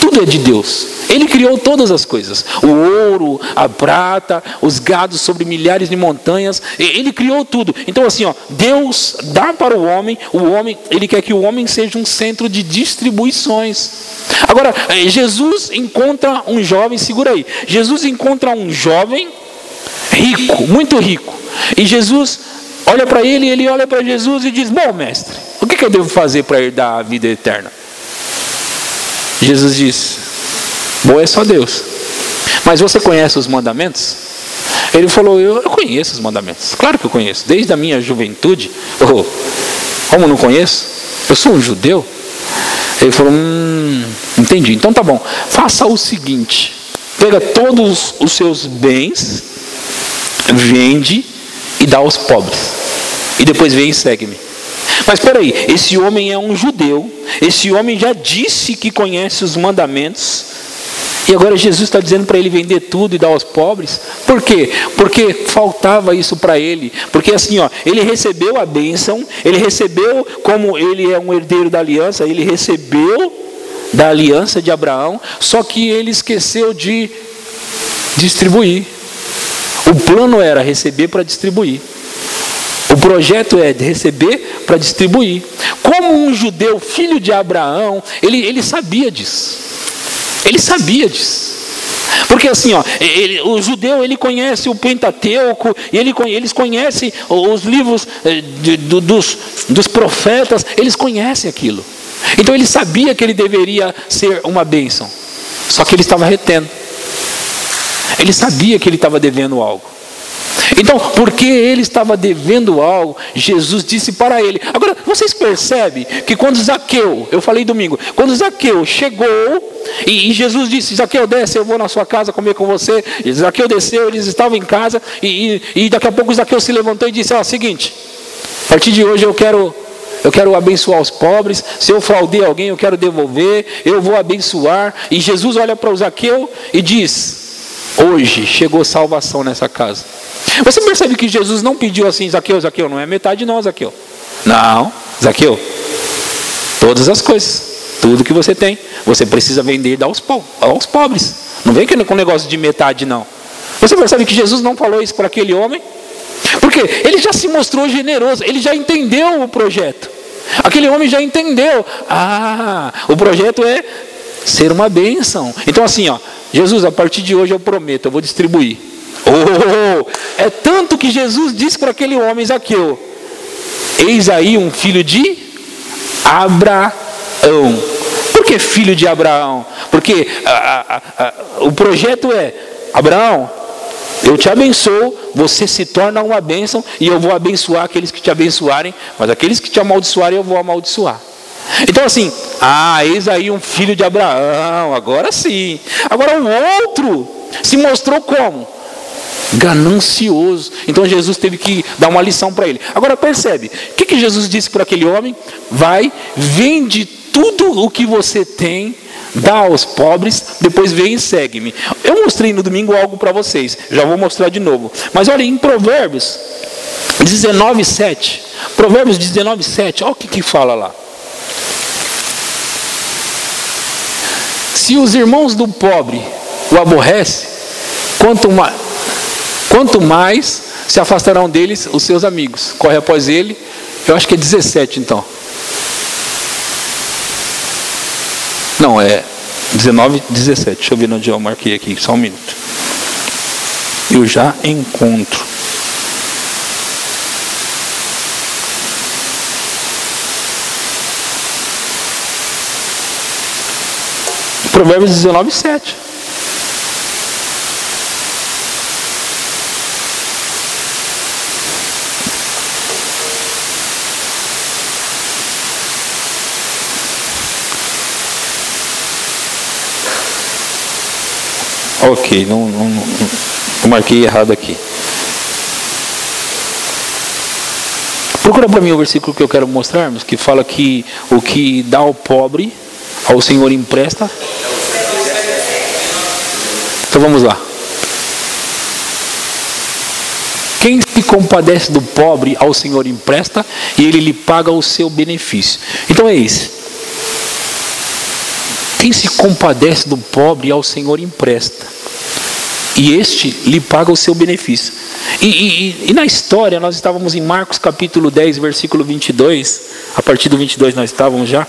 [SPEAKER 1] Tudo é de Deus. Ele criou todas as coisas: o ouro, a prata, os gados sobre milhares de montanhas. Ele criou tudo. Então, assim, ó, Deus dá para o homem. O homem, ele quer que o homem seja um centro de distribuições. Agora, eh, Jesus encontra um jovem. Segura aí. Jesus encontra um jovem rico, muito rico. E Jesus olha para ele, ele olha para Jesus e diz: Bom, mestre, o que eu devo fazer para herdar a vida eterna? Jesus disse: Bom é só Deus. Mas você conhece os mandamentos? Ele falou: eu, eu, conheço os mandamentos. Claro que eu conheço. Desde a minha juventude. Oh, como não conheço? Eu sou um judeu. Ele falou: Hum, entendi. Então tá bom. Faça o seguinte: pega todos os seus bens, vende e dá aos pobres. E depois vem e segue-me. Mas peraí, esse homem é um judeu. Esse homem já disse que conhece os mandamentos. E agora Jesus está dizendo para ele vender tudo e dar aos pobres. Por quê? Porque faltava isso para ele. Porque assim, ó, ele recebeu a bênção, ele recebeu, como ele é um herdeiro da aliança, ele recebeu da aliança de Abraão, só que ele esqueceu de distribuir. O plano era receber para distribuir. Projeto é de receber para distribuir. Como um judeu, filho de Abraão, ele, ele sabia disso. Ele sabia disso. Porque assim, ó, ele, o judeu ele conhece o Pentateuco, ele, eles conhecem os livros eh, de, dos, dos profetas, eles conhecem aquilo. Então ele sabia que ele deveria ser uma bênção, só que ele estava retendo. Ele sabia que ele estava devendo algo. Então, porque ele estava devendo algo, Jesus disse para ele. Agora, vocês percebem que quando Zaqueu, eu falei domingo, quando Zaqueu chegou e, Jesus disse: Zaqueu, desce, eu vou na sua casa comer com você. E Zaqueu desceu, eles estavam em casa. E, e, e daqui a pouco Zaqueu se levantou e disse: Ó, seguinte, a partir de hoje eu quero. Eu quero abençoar os pobres. Se eu fraudei alguém, eu quero devolver. Eu vou abençoar. E Jesus olha para o Zaqueu e diz: Hoje chegou salvação nessa casa. Você percebe que Jesus não pediu assim, Zaqueu, Zaqueu, não é metade não, Zaqueu. Não, Zaqueu, todas as coisas, tudo que você tem, você precisa vender e dar aos, po aos pobres. Não vem com negócio de metade, não. Você percebe que Jesus não falou isso para aquele homem? Porque ele já se mostrou generoso, ele já entendeu o projeto. Aquele homem já entendeu. Ah, o projeto é ser uma bênção. Então, assim, ó, Jesus, a partir de hoje eu prometo, eu vou distribuir. Oh, é tanto que Jesus disse para aquele homem Zaqueu: Eis aí um filho de Abraão. Por que filho de Abraão? Porque a, a, a, o projeto é: Abraão, eu te abençoo, você se torna uma bênção e eu vou abençoar aqueles que te abençoarem, mas aqueles que te amaldiçoarem eu vou amaldiçoar. Então, assim, ah, eis aí um filho de Abraão, agora sim. Agora o outro se mostrou como? Ganancioso. Então Jesus teve que dar uma lição para ele. Agora percebe, o que, que Jesus disse para aquele homem? Vai, vende tudo o que você tem, dá aos pobres, depois vem e segue-me. Eu mostrei no domingo algo para vocês, já vou mostrar de novo. Mas olha, em Provérbios 19, 7. Provérbios 19, 7, olha o que, que fala lá. Se os irmãos do pobre o aborrecem, quanto mais, quanto mais se afastarão deles os seus amigos. Corre após ele, eu acho que é 17 então. Não, é 19, 17. Deixa eu ver onde eu marquei aqui, só um minuto. Eu já encontro. Provérbios 19, 7. Ok, não, não, não, marquei errado aqui. Procura para mim o versículo que eu quero mostrar, que fala que o que dá ao pobre, ao Senhor empresta, então vamos lá. Quem se compadece do pobre ao Senhor empresta e ele lhe paga o seu benefício. Então é isso. Quem se compadece do pobre ao Senhor empresta e este lhe paga o seu benefício. E, e, e, na história, nós estávamos em Marcos capítulo 10, versículo 22, a partir do 22 nós estávamos já.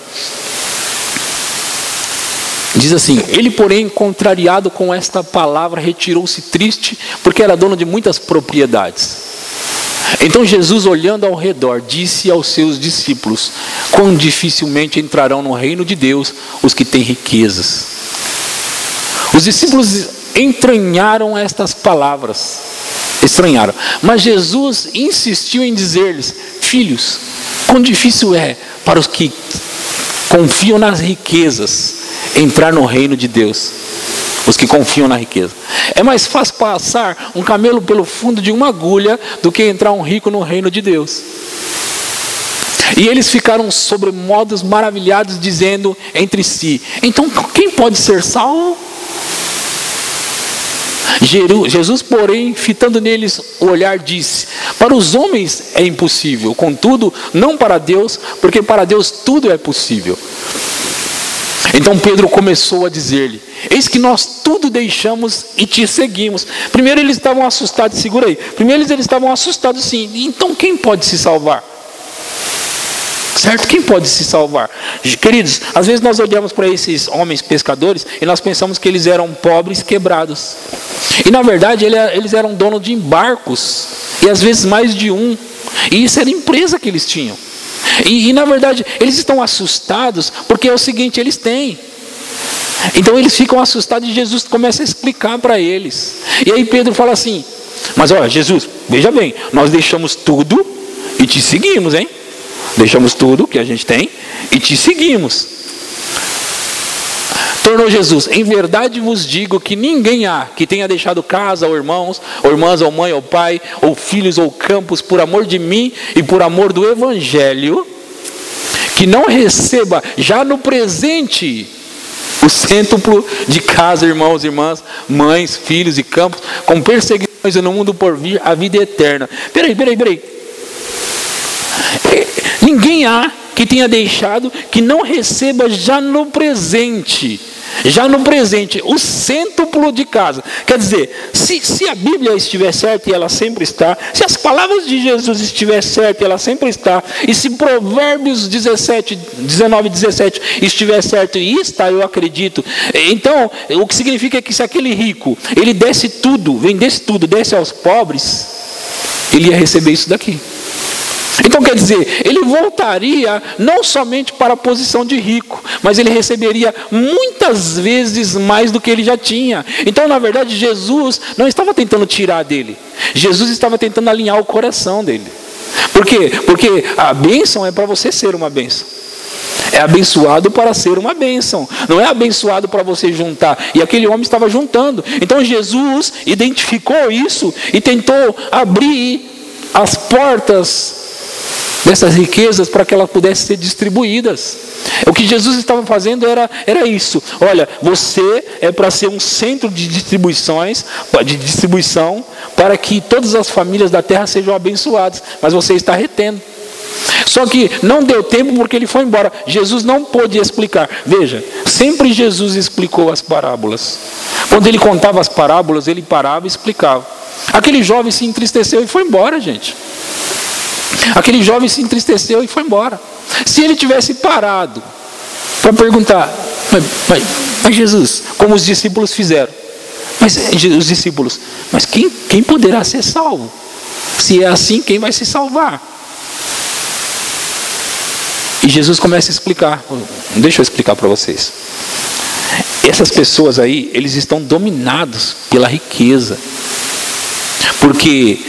[SPEAKER 1] Diz assim: Ele, porém, contrariado com esta palavra, retirou-se triste, porque era dono de muitas propriedades. Então Jesus, olhando ao redor, disse aos seus discípulos: Quão dificilmente entrarão no reino de Deus os que têm riquezas. Os discípulos entranharam estas palavras. Estranharam. Mas Jesus insistiu em dizer-lhes: Filhos, quão difícil é para os que confiam nas riquezas entrar no reino de Deus. Os que confiam na riqueza. É mais fácil passar um camelo pelo fundo de uma agulha do que entrar um rico no reino de Deus. E eles ficaram sobre modos maravilhados, dizendo entre si: Então quem pode ser salvo? Jesus, porém, fitando neles o olhar, disse: Para os homens é impossível, contudo, não para Deus, porque para Deus tudo é possível. Então Pedro começou a dizer-lhe: Eis que nós tudo deixamos e te seguimos. Primeiro eles estavam assustados, segura aí. Primeiro eles estavam assustados sim. Então quem pode se salvar? Certo? Quem pode se salvar? Queridos, às vezes nós olhamos para esses homens pescadores e nós pensamos que eles eram pobres, quebrados. E na verdade eles eram donos de barcos, e às vezes mais de um. E isso era empresa que eles tinham. E, e na verdade eles estão assustados porque é o seguinte: eles têm. Então eles ficam assustados e Jesus começa a explicar para eles. E aí Pedro fala assim: Mas olha, Jesus, veja bem, nós deixamos tudo e te seguimos, hein? Deixamos tudo que a gente tem e te seguimos. Tornou Jesus: Em verdade vos digo que ninguém há que tenha deixado casa, ou irmãos, ou irmãs, ou mãe, ou pai, ou filhos, ou campos, por amor de mim e por amor do Evangelho, que não receba já no presente o cêntuplo de casa, irmãos, irmãs, mães, filhos e campos, com perseguições no mundo por vir a vida eterna. Peraí, peraí, peraí. Ninguém há que tenha deixado que não receba já no presente. Já no presente, o cêntuplo de casa. Quer dizer, se, se a Bíblia estiver certa e ela sempre está, se as palavras de Jesus estiver certa e ela sempre está, e se Provérbios 17, 19 e 17 estiver certo e está, eu acredito. Então, o que significa que se aquele rico, ele desse tudo, vendesse tudo, desse aos pobres, ele ia receber isso daqui. Então quer dizer, ele voltaria não somente para a posição de rico, mas ele receberia muitas vezes mais do que ele já tinha. Então, na verdade, Jesus não estava tentando tirar dele, Jesus estava tentando alinhar o coração dele. Por quê? Porque a bênção é para você ser uma bênção. É abençoado para ser uma bênção, não é abençoado para você juntar. E aquele homem estava juntando. Então Jesus identificou isso e tentou abrir as portas dessas riquezas para que elas pudessem ser distribuídas. O que Jesus estava fazendo era, era isso. Olha, você é para ser um centro de distribuições, de distribuição, para que todas as famílias da terra sejam abençoadas, mas você está retendo. Só que não deu tempo porque ele foi embora. Jesus não pôde explicar. Veja, sempre Jesus explicou as parábolas. Quando ele contava as parábolas, ele parava e explicava. Aquele jovem se entristeceu e foi embora, gente. Aquele jovem se entristeceu e foi embora. Se ele tivesse parado para perguntar, mas, mas, mas, Jesus, como os discípulos fizeram, mas os discípulos, mas quem, quem poderá ser salvo? Se é assim, quem vai se salvar? E Jesus começa a explicar. Deixa eu explicar para vocês. Essas pessoas aí, eles estão dominados pela riqueza. Porque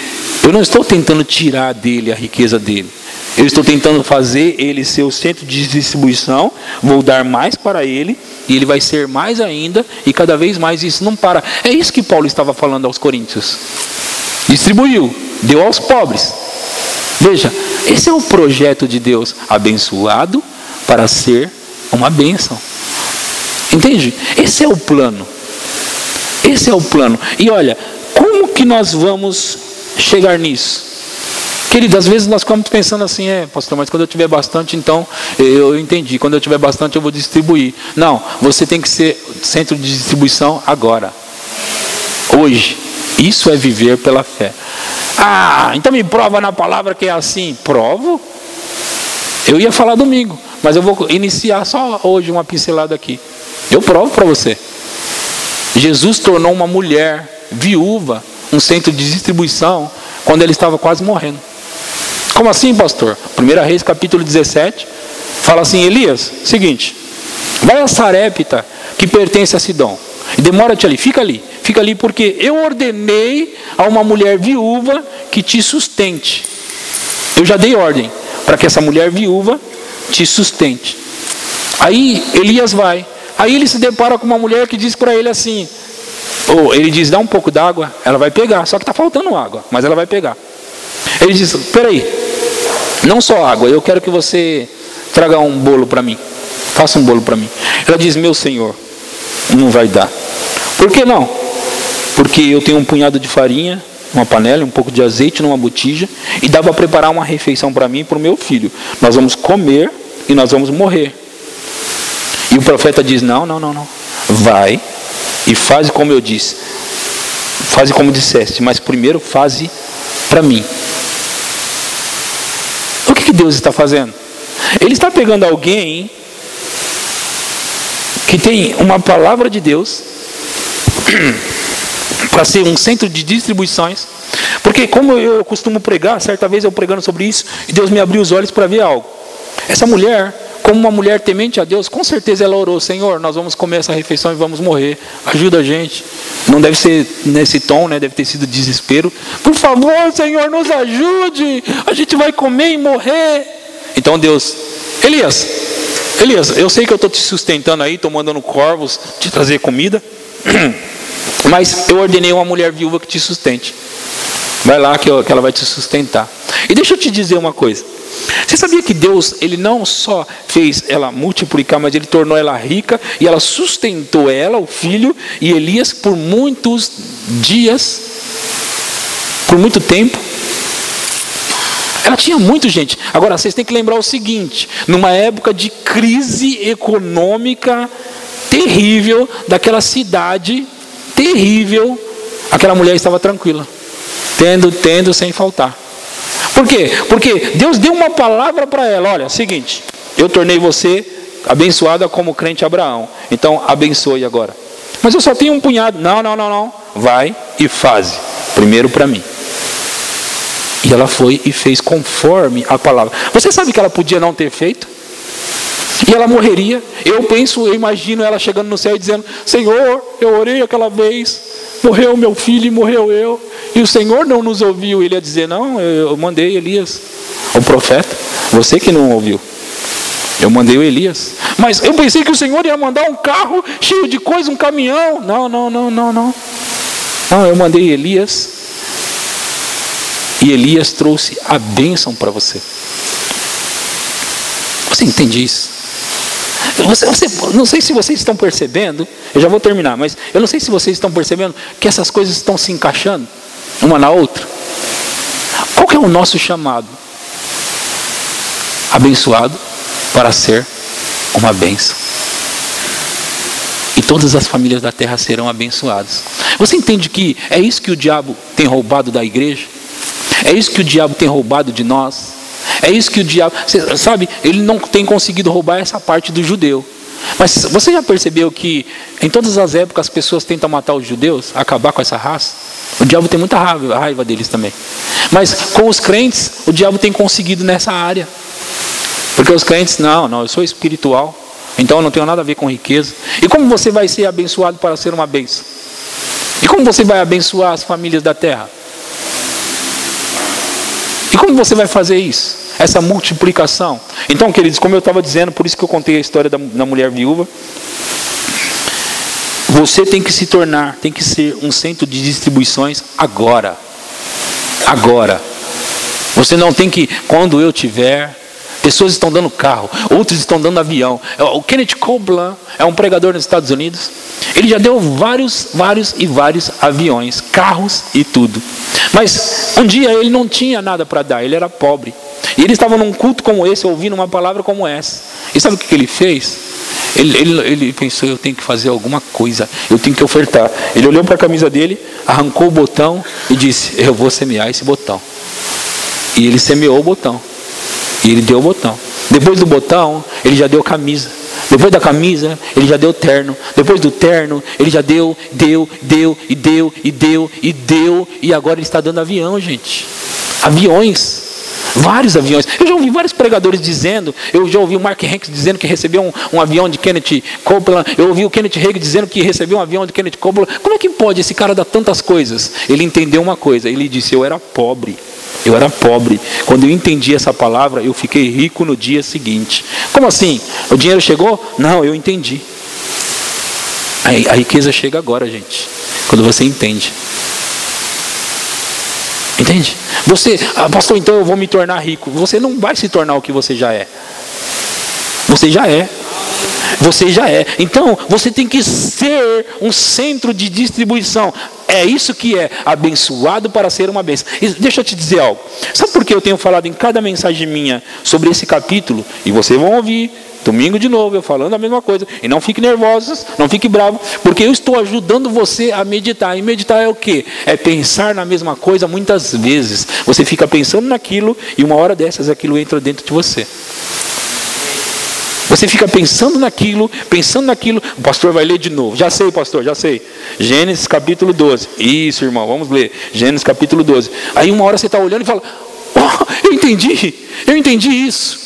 [SPEAKER 1] eu não estou tentando tirar dele a riqueza dele. Eu estou tentando fazer ele ser o centro de distribuição, vou dar mais para ele, e ele vai ser mais ainda, e cada vez mais isso não para. É isso que Paulo estava falando aos Coríntios. Distribuiu, deu aos pobres. Veja, esse é o projeto de Deus, abençoado para ser uma bênção. Entende? Esse é o plano. Esse é o plano. E olha, como que nós vamos chegar nisso? Querido, às vezes nós ficamos pensando assim, é, pastor, mas quando eu tiver bastante, então eu entendi. Quando eu tiver bastante, eu vou distribuir. Não, você tem que ser centro de distribuição agora. Hoje. Isso é viver pela fé. Ah, então me prova na palavra que é assim. Provo? Eu ia falar domingo, mas eu vou iniciar só hoje uma pincelada aqui. Eu provo para você. Jesus tornou uma mulher viúva um centro de distribuição quando ele estava quase morrendo. Como assim, pastor? 1 Reis capítulo 17 fala assim: Elias, seguinte, vai a Sarepta que pertence a Sidom, e demora-te ali, fica ali, fica ali porque eu ordenei a uma mulher viúva que te sustente. Eu já dei ordem para que essa mulher viúva te sustente. Aí Elias vai. Aí ele se depara com uma mulher que diz para ele assim: ou ele diz, dá um pouco d'água, ela vai pegar, só que está faltando água, mas ela vai pegar. Ele diz, peraí, não só água, eu quero que você traga um bolo para mim. Faça um bolo para mim. Ela diz, meu senhor, não vai dar. Por que não? Porque eu tenho um punhado de farinha, uma panela, um pouco de azeite numa botija, e dá para preparar uma refeição para mim e para o meu filho. Nós vamos comer e nós vamos morrer. E o profeta diz: Não, não, não, não. Vai e faze como eu disse. Faze como disseste, mas primeiro faze para mim. O que, que Deus está fazendo? Ele está pegando alguém que tem uma palavra de Deus para ser um centro de distribuições. Porque como eu costumo pregar, certa vez eu pregando sobre isso, e Deus me abriu os olhos para ver algo. Essa mulher, como uma mulher temente a Deus, com certeza ela orou: Senhor, nós vamos comer essa refeição e vamos morrer. Ajuda a gente. Não deve ser nesse tom, né? Deve ter sido desespero. Por favor, Senhor, nos ajude. A gente vai comer e morrer. Então Deus, Elias, Elias, eu sei que eu estou te sustentando aí, estou mandando corvos te trazer comida. Mas eu ordenei uma mulher viúva que te sustente. Vai lá que, que ela vai te sustentar. E deixa eu te dizer uma coisa. Você sabia que Deus, ele não só fez ela multiplicar, mas ele tornou ela rica e ela sustentou ela, o filho e Elias por muitos dias, por muito tempo. Ela tinha muito gente. Agora vocês têm que lembrar o seguinte: numa época de crise econômica terrível daquela cidade terrível, aquela mulher estava tranquila, tendo, tendo sem faltar. Por quê? Porque Deus deu uma palavra para ela: olha, seguinte, eu tornei você abençoada como crente Abraão, então abençoe agora. Mas eu só tenho um punhado. Não, não, não, não. Vai e faz. Primeiro para mim. E ela foi e fez conforme a palavra. Você sabe que ela podia não ter feito? E ela morreria. Eu penso, eu imagino ela chegando no céu e dizendo: Senhor, eu orei aquela vez, morreu meu filho e morreu eu. E o Senhor não nos ouviu. Ele ia dizer: Não, eu mandei Elias, o profeta. Você que não ouviu. Eu mandei o Elias. Mas eu pensei que o Senhor ia mandar um carro cheio de coisa, um caminhão. Não, não, não, não, não. Não, eu mandei Elias. E Elias trouxe a bênção para você. Você entende isso? Você, você, não sei se vocês estão percebendo, eu já vou terminar, mas eu não sei se vocês estão percebendo que essas coisas estão se encaixando uma na outra. Qual que é o nosso chamado? Abençoado para ser uma bênção. E todas as famílias da terra serão abençoadas. Você entende que é isso que o diabo tem roubado da igreja? É isso que o diabo tem roubado de nós? É isso que o diabo, sabe, ele não tem conseguido roubar essa parte do judeu. Mas você já percebeu que em todas as épocas as pessoas tentam matar os judeus, acabar com essa raça? O diabo tem muita raiva, raiva deles também. Mas com os crentes, o diabo tem conseguido nessa área. Porque os crentes, não, não, eu sou espiritual, então eu não tenho nada a ver com riqueza. E como você vai ser abençoado para ser uma bênção? E como você vai abençoar as famílias da terra? E como você vai fazer isso? Essa multiplicação. Então, queridos, como eu estava dizendo, por isso que eu contei a história da, da mulher viúva. Você tem que se tornar, tem que ser um centro de distribuições agora. Agora. Você não tem que, quando eu tiver, pessoas estão dando carro, outros estão dando avião. O Kenneth Copeland é um pregador nos Estados Unidos. Ele já deu vários, vários e vários aviões, carros e tudo. Mas um dia ele não tinha nada para dar, ele era pobre. E ele estava num culto como esse, ouvindo uma palavra como essa. E sabe o que ele fez? Ele, ele, ele pensou: eu tenho que fazer alguma coisa, eu tenho que ofertar. Ele olhou para a camisa dele, arrancou o botão e disse: Eu vou semear esse botão. E ele semeou o botão. E ele deu o botão. Depois do botão, ele já deu camisa. Depois da camisa, ele já deu terno. Depois do terno, ele já deu, deu, deu, e deu, e deu, e deu. E agora ele está dando avião, gente. Aviões. Vários aviões. Eu já ouvi vários pregadores dizendo, eu já ouvi o Mark Hanks dizendo que recebeu um, um avião de Kenneth Copeland, eu ouvi o Kenneth Hagin dizendo que recebeu um avião de Kenneth Copeland. Como é que pode esse cara dar tantas coisas? Ele entendeu uma coisa, ele disse: Eu era pobre. Eu era pobre. Quando eu entendi essa palavra, eu fiquei rico no dia seguinte. Como assim? O dinheiro chegou? Não, eu entendi. A riqueza chega agora, gente. Quando você entende. Entende? Você, ah, pastor, então eu vou me tornar rico. Você não vai se tornar o que você já é. Você já é. Você já é. Então, você tem que ser um centro de distribuição. É isso que é abençoado para ser uma bênção. E deixa eu te dizer algo. Sabe por que eu tenho falado em cada mensagem minha sobre esse capítulo? E vocês vão ouvir Domingo de novo, eu falando a mesma coisa. E não fique nervosos, não fique bravo, porque eu estou ajudando você a meditar. E meditar é o que? É pensar na mesma coisa muitas vezes. Você fica pensando naquilo e uma hora dessas aquilo entra dentro de você. Você fica pensando naquilo, pensando naquilo. O pastor vai ler de novo. Já sei, pastor, já sei. Gênesis capítulo 12. Isso, irmão, vamos ler. Gênesis capítulo 12. Aí uma hora você está olhando e fala: oh, Eu entendi, eu entendi isso.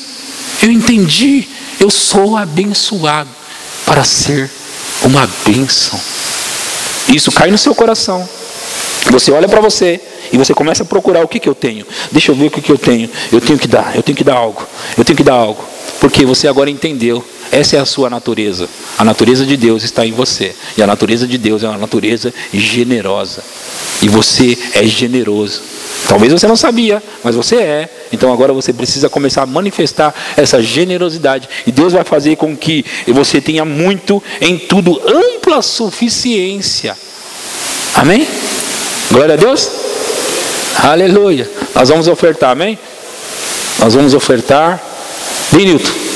[SPEAKER 1] Eu entendi eu sou abençoado para ser uma bênção. Isso cai no seu coração. Você olha para você e você começa a procurar o que, que eu tenho. Deixa eu ver o que, que eu tenho. Eu tenho que dar, eu tenho que dar algo. Eu tenho que dar algo. Porque você agora entendeu. Essa é a sua natureza. A natureza de Deus está em você. E a natureza de Deus é uma natureza generosa. E você é generoso. Talvez você não sabia, mas você é. Então agora você precisa começar a manifestar essa generosidade. E Deus vai fazer com que você tenha muito em tudo, ampla suficiência. Amém? Glória a Deus. Aleluia. Nós vamos ofertar, amém? Nós vamos ofertar. Vem, Nilton.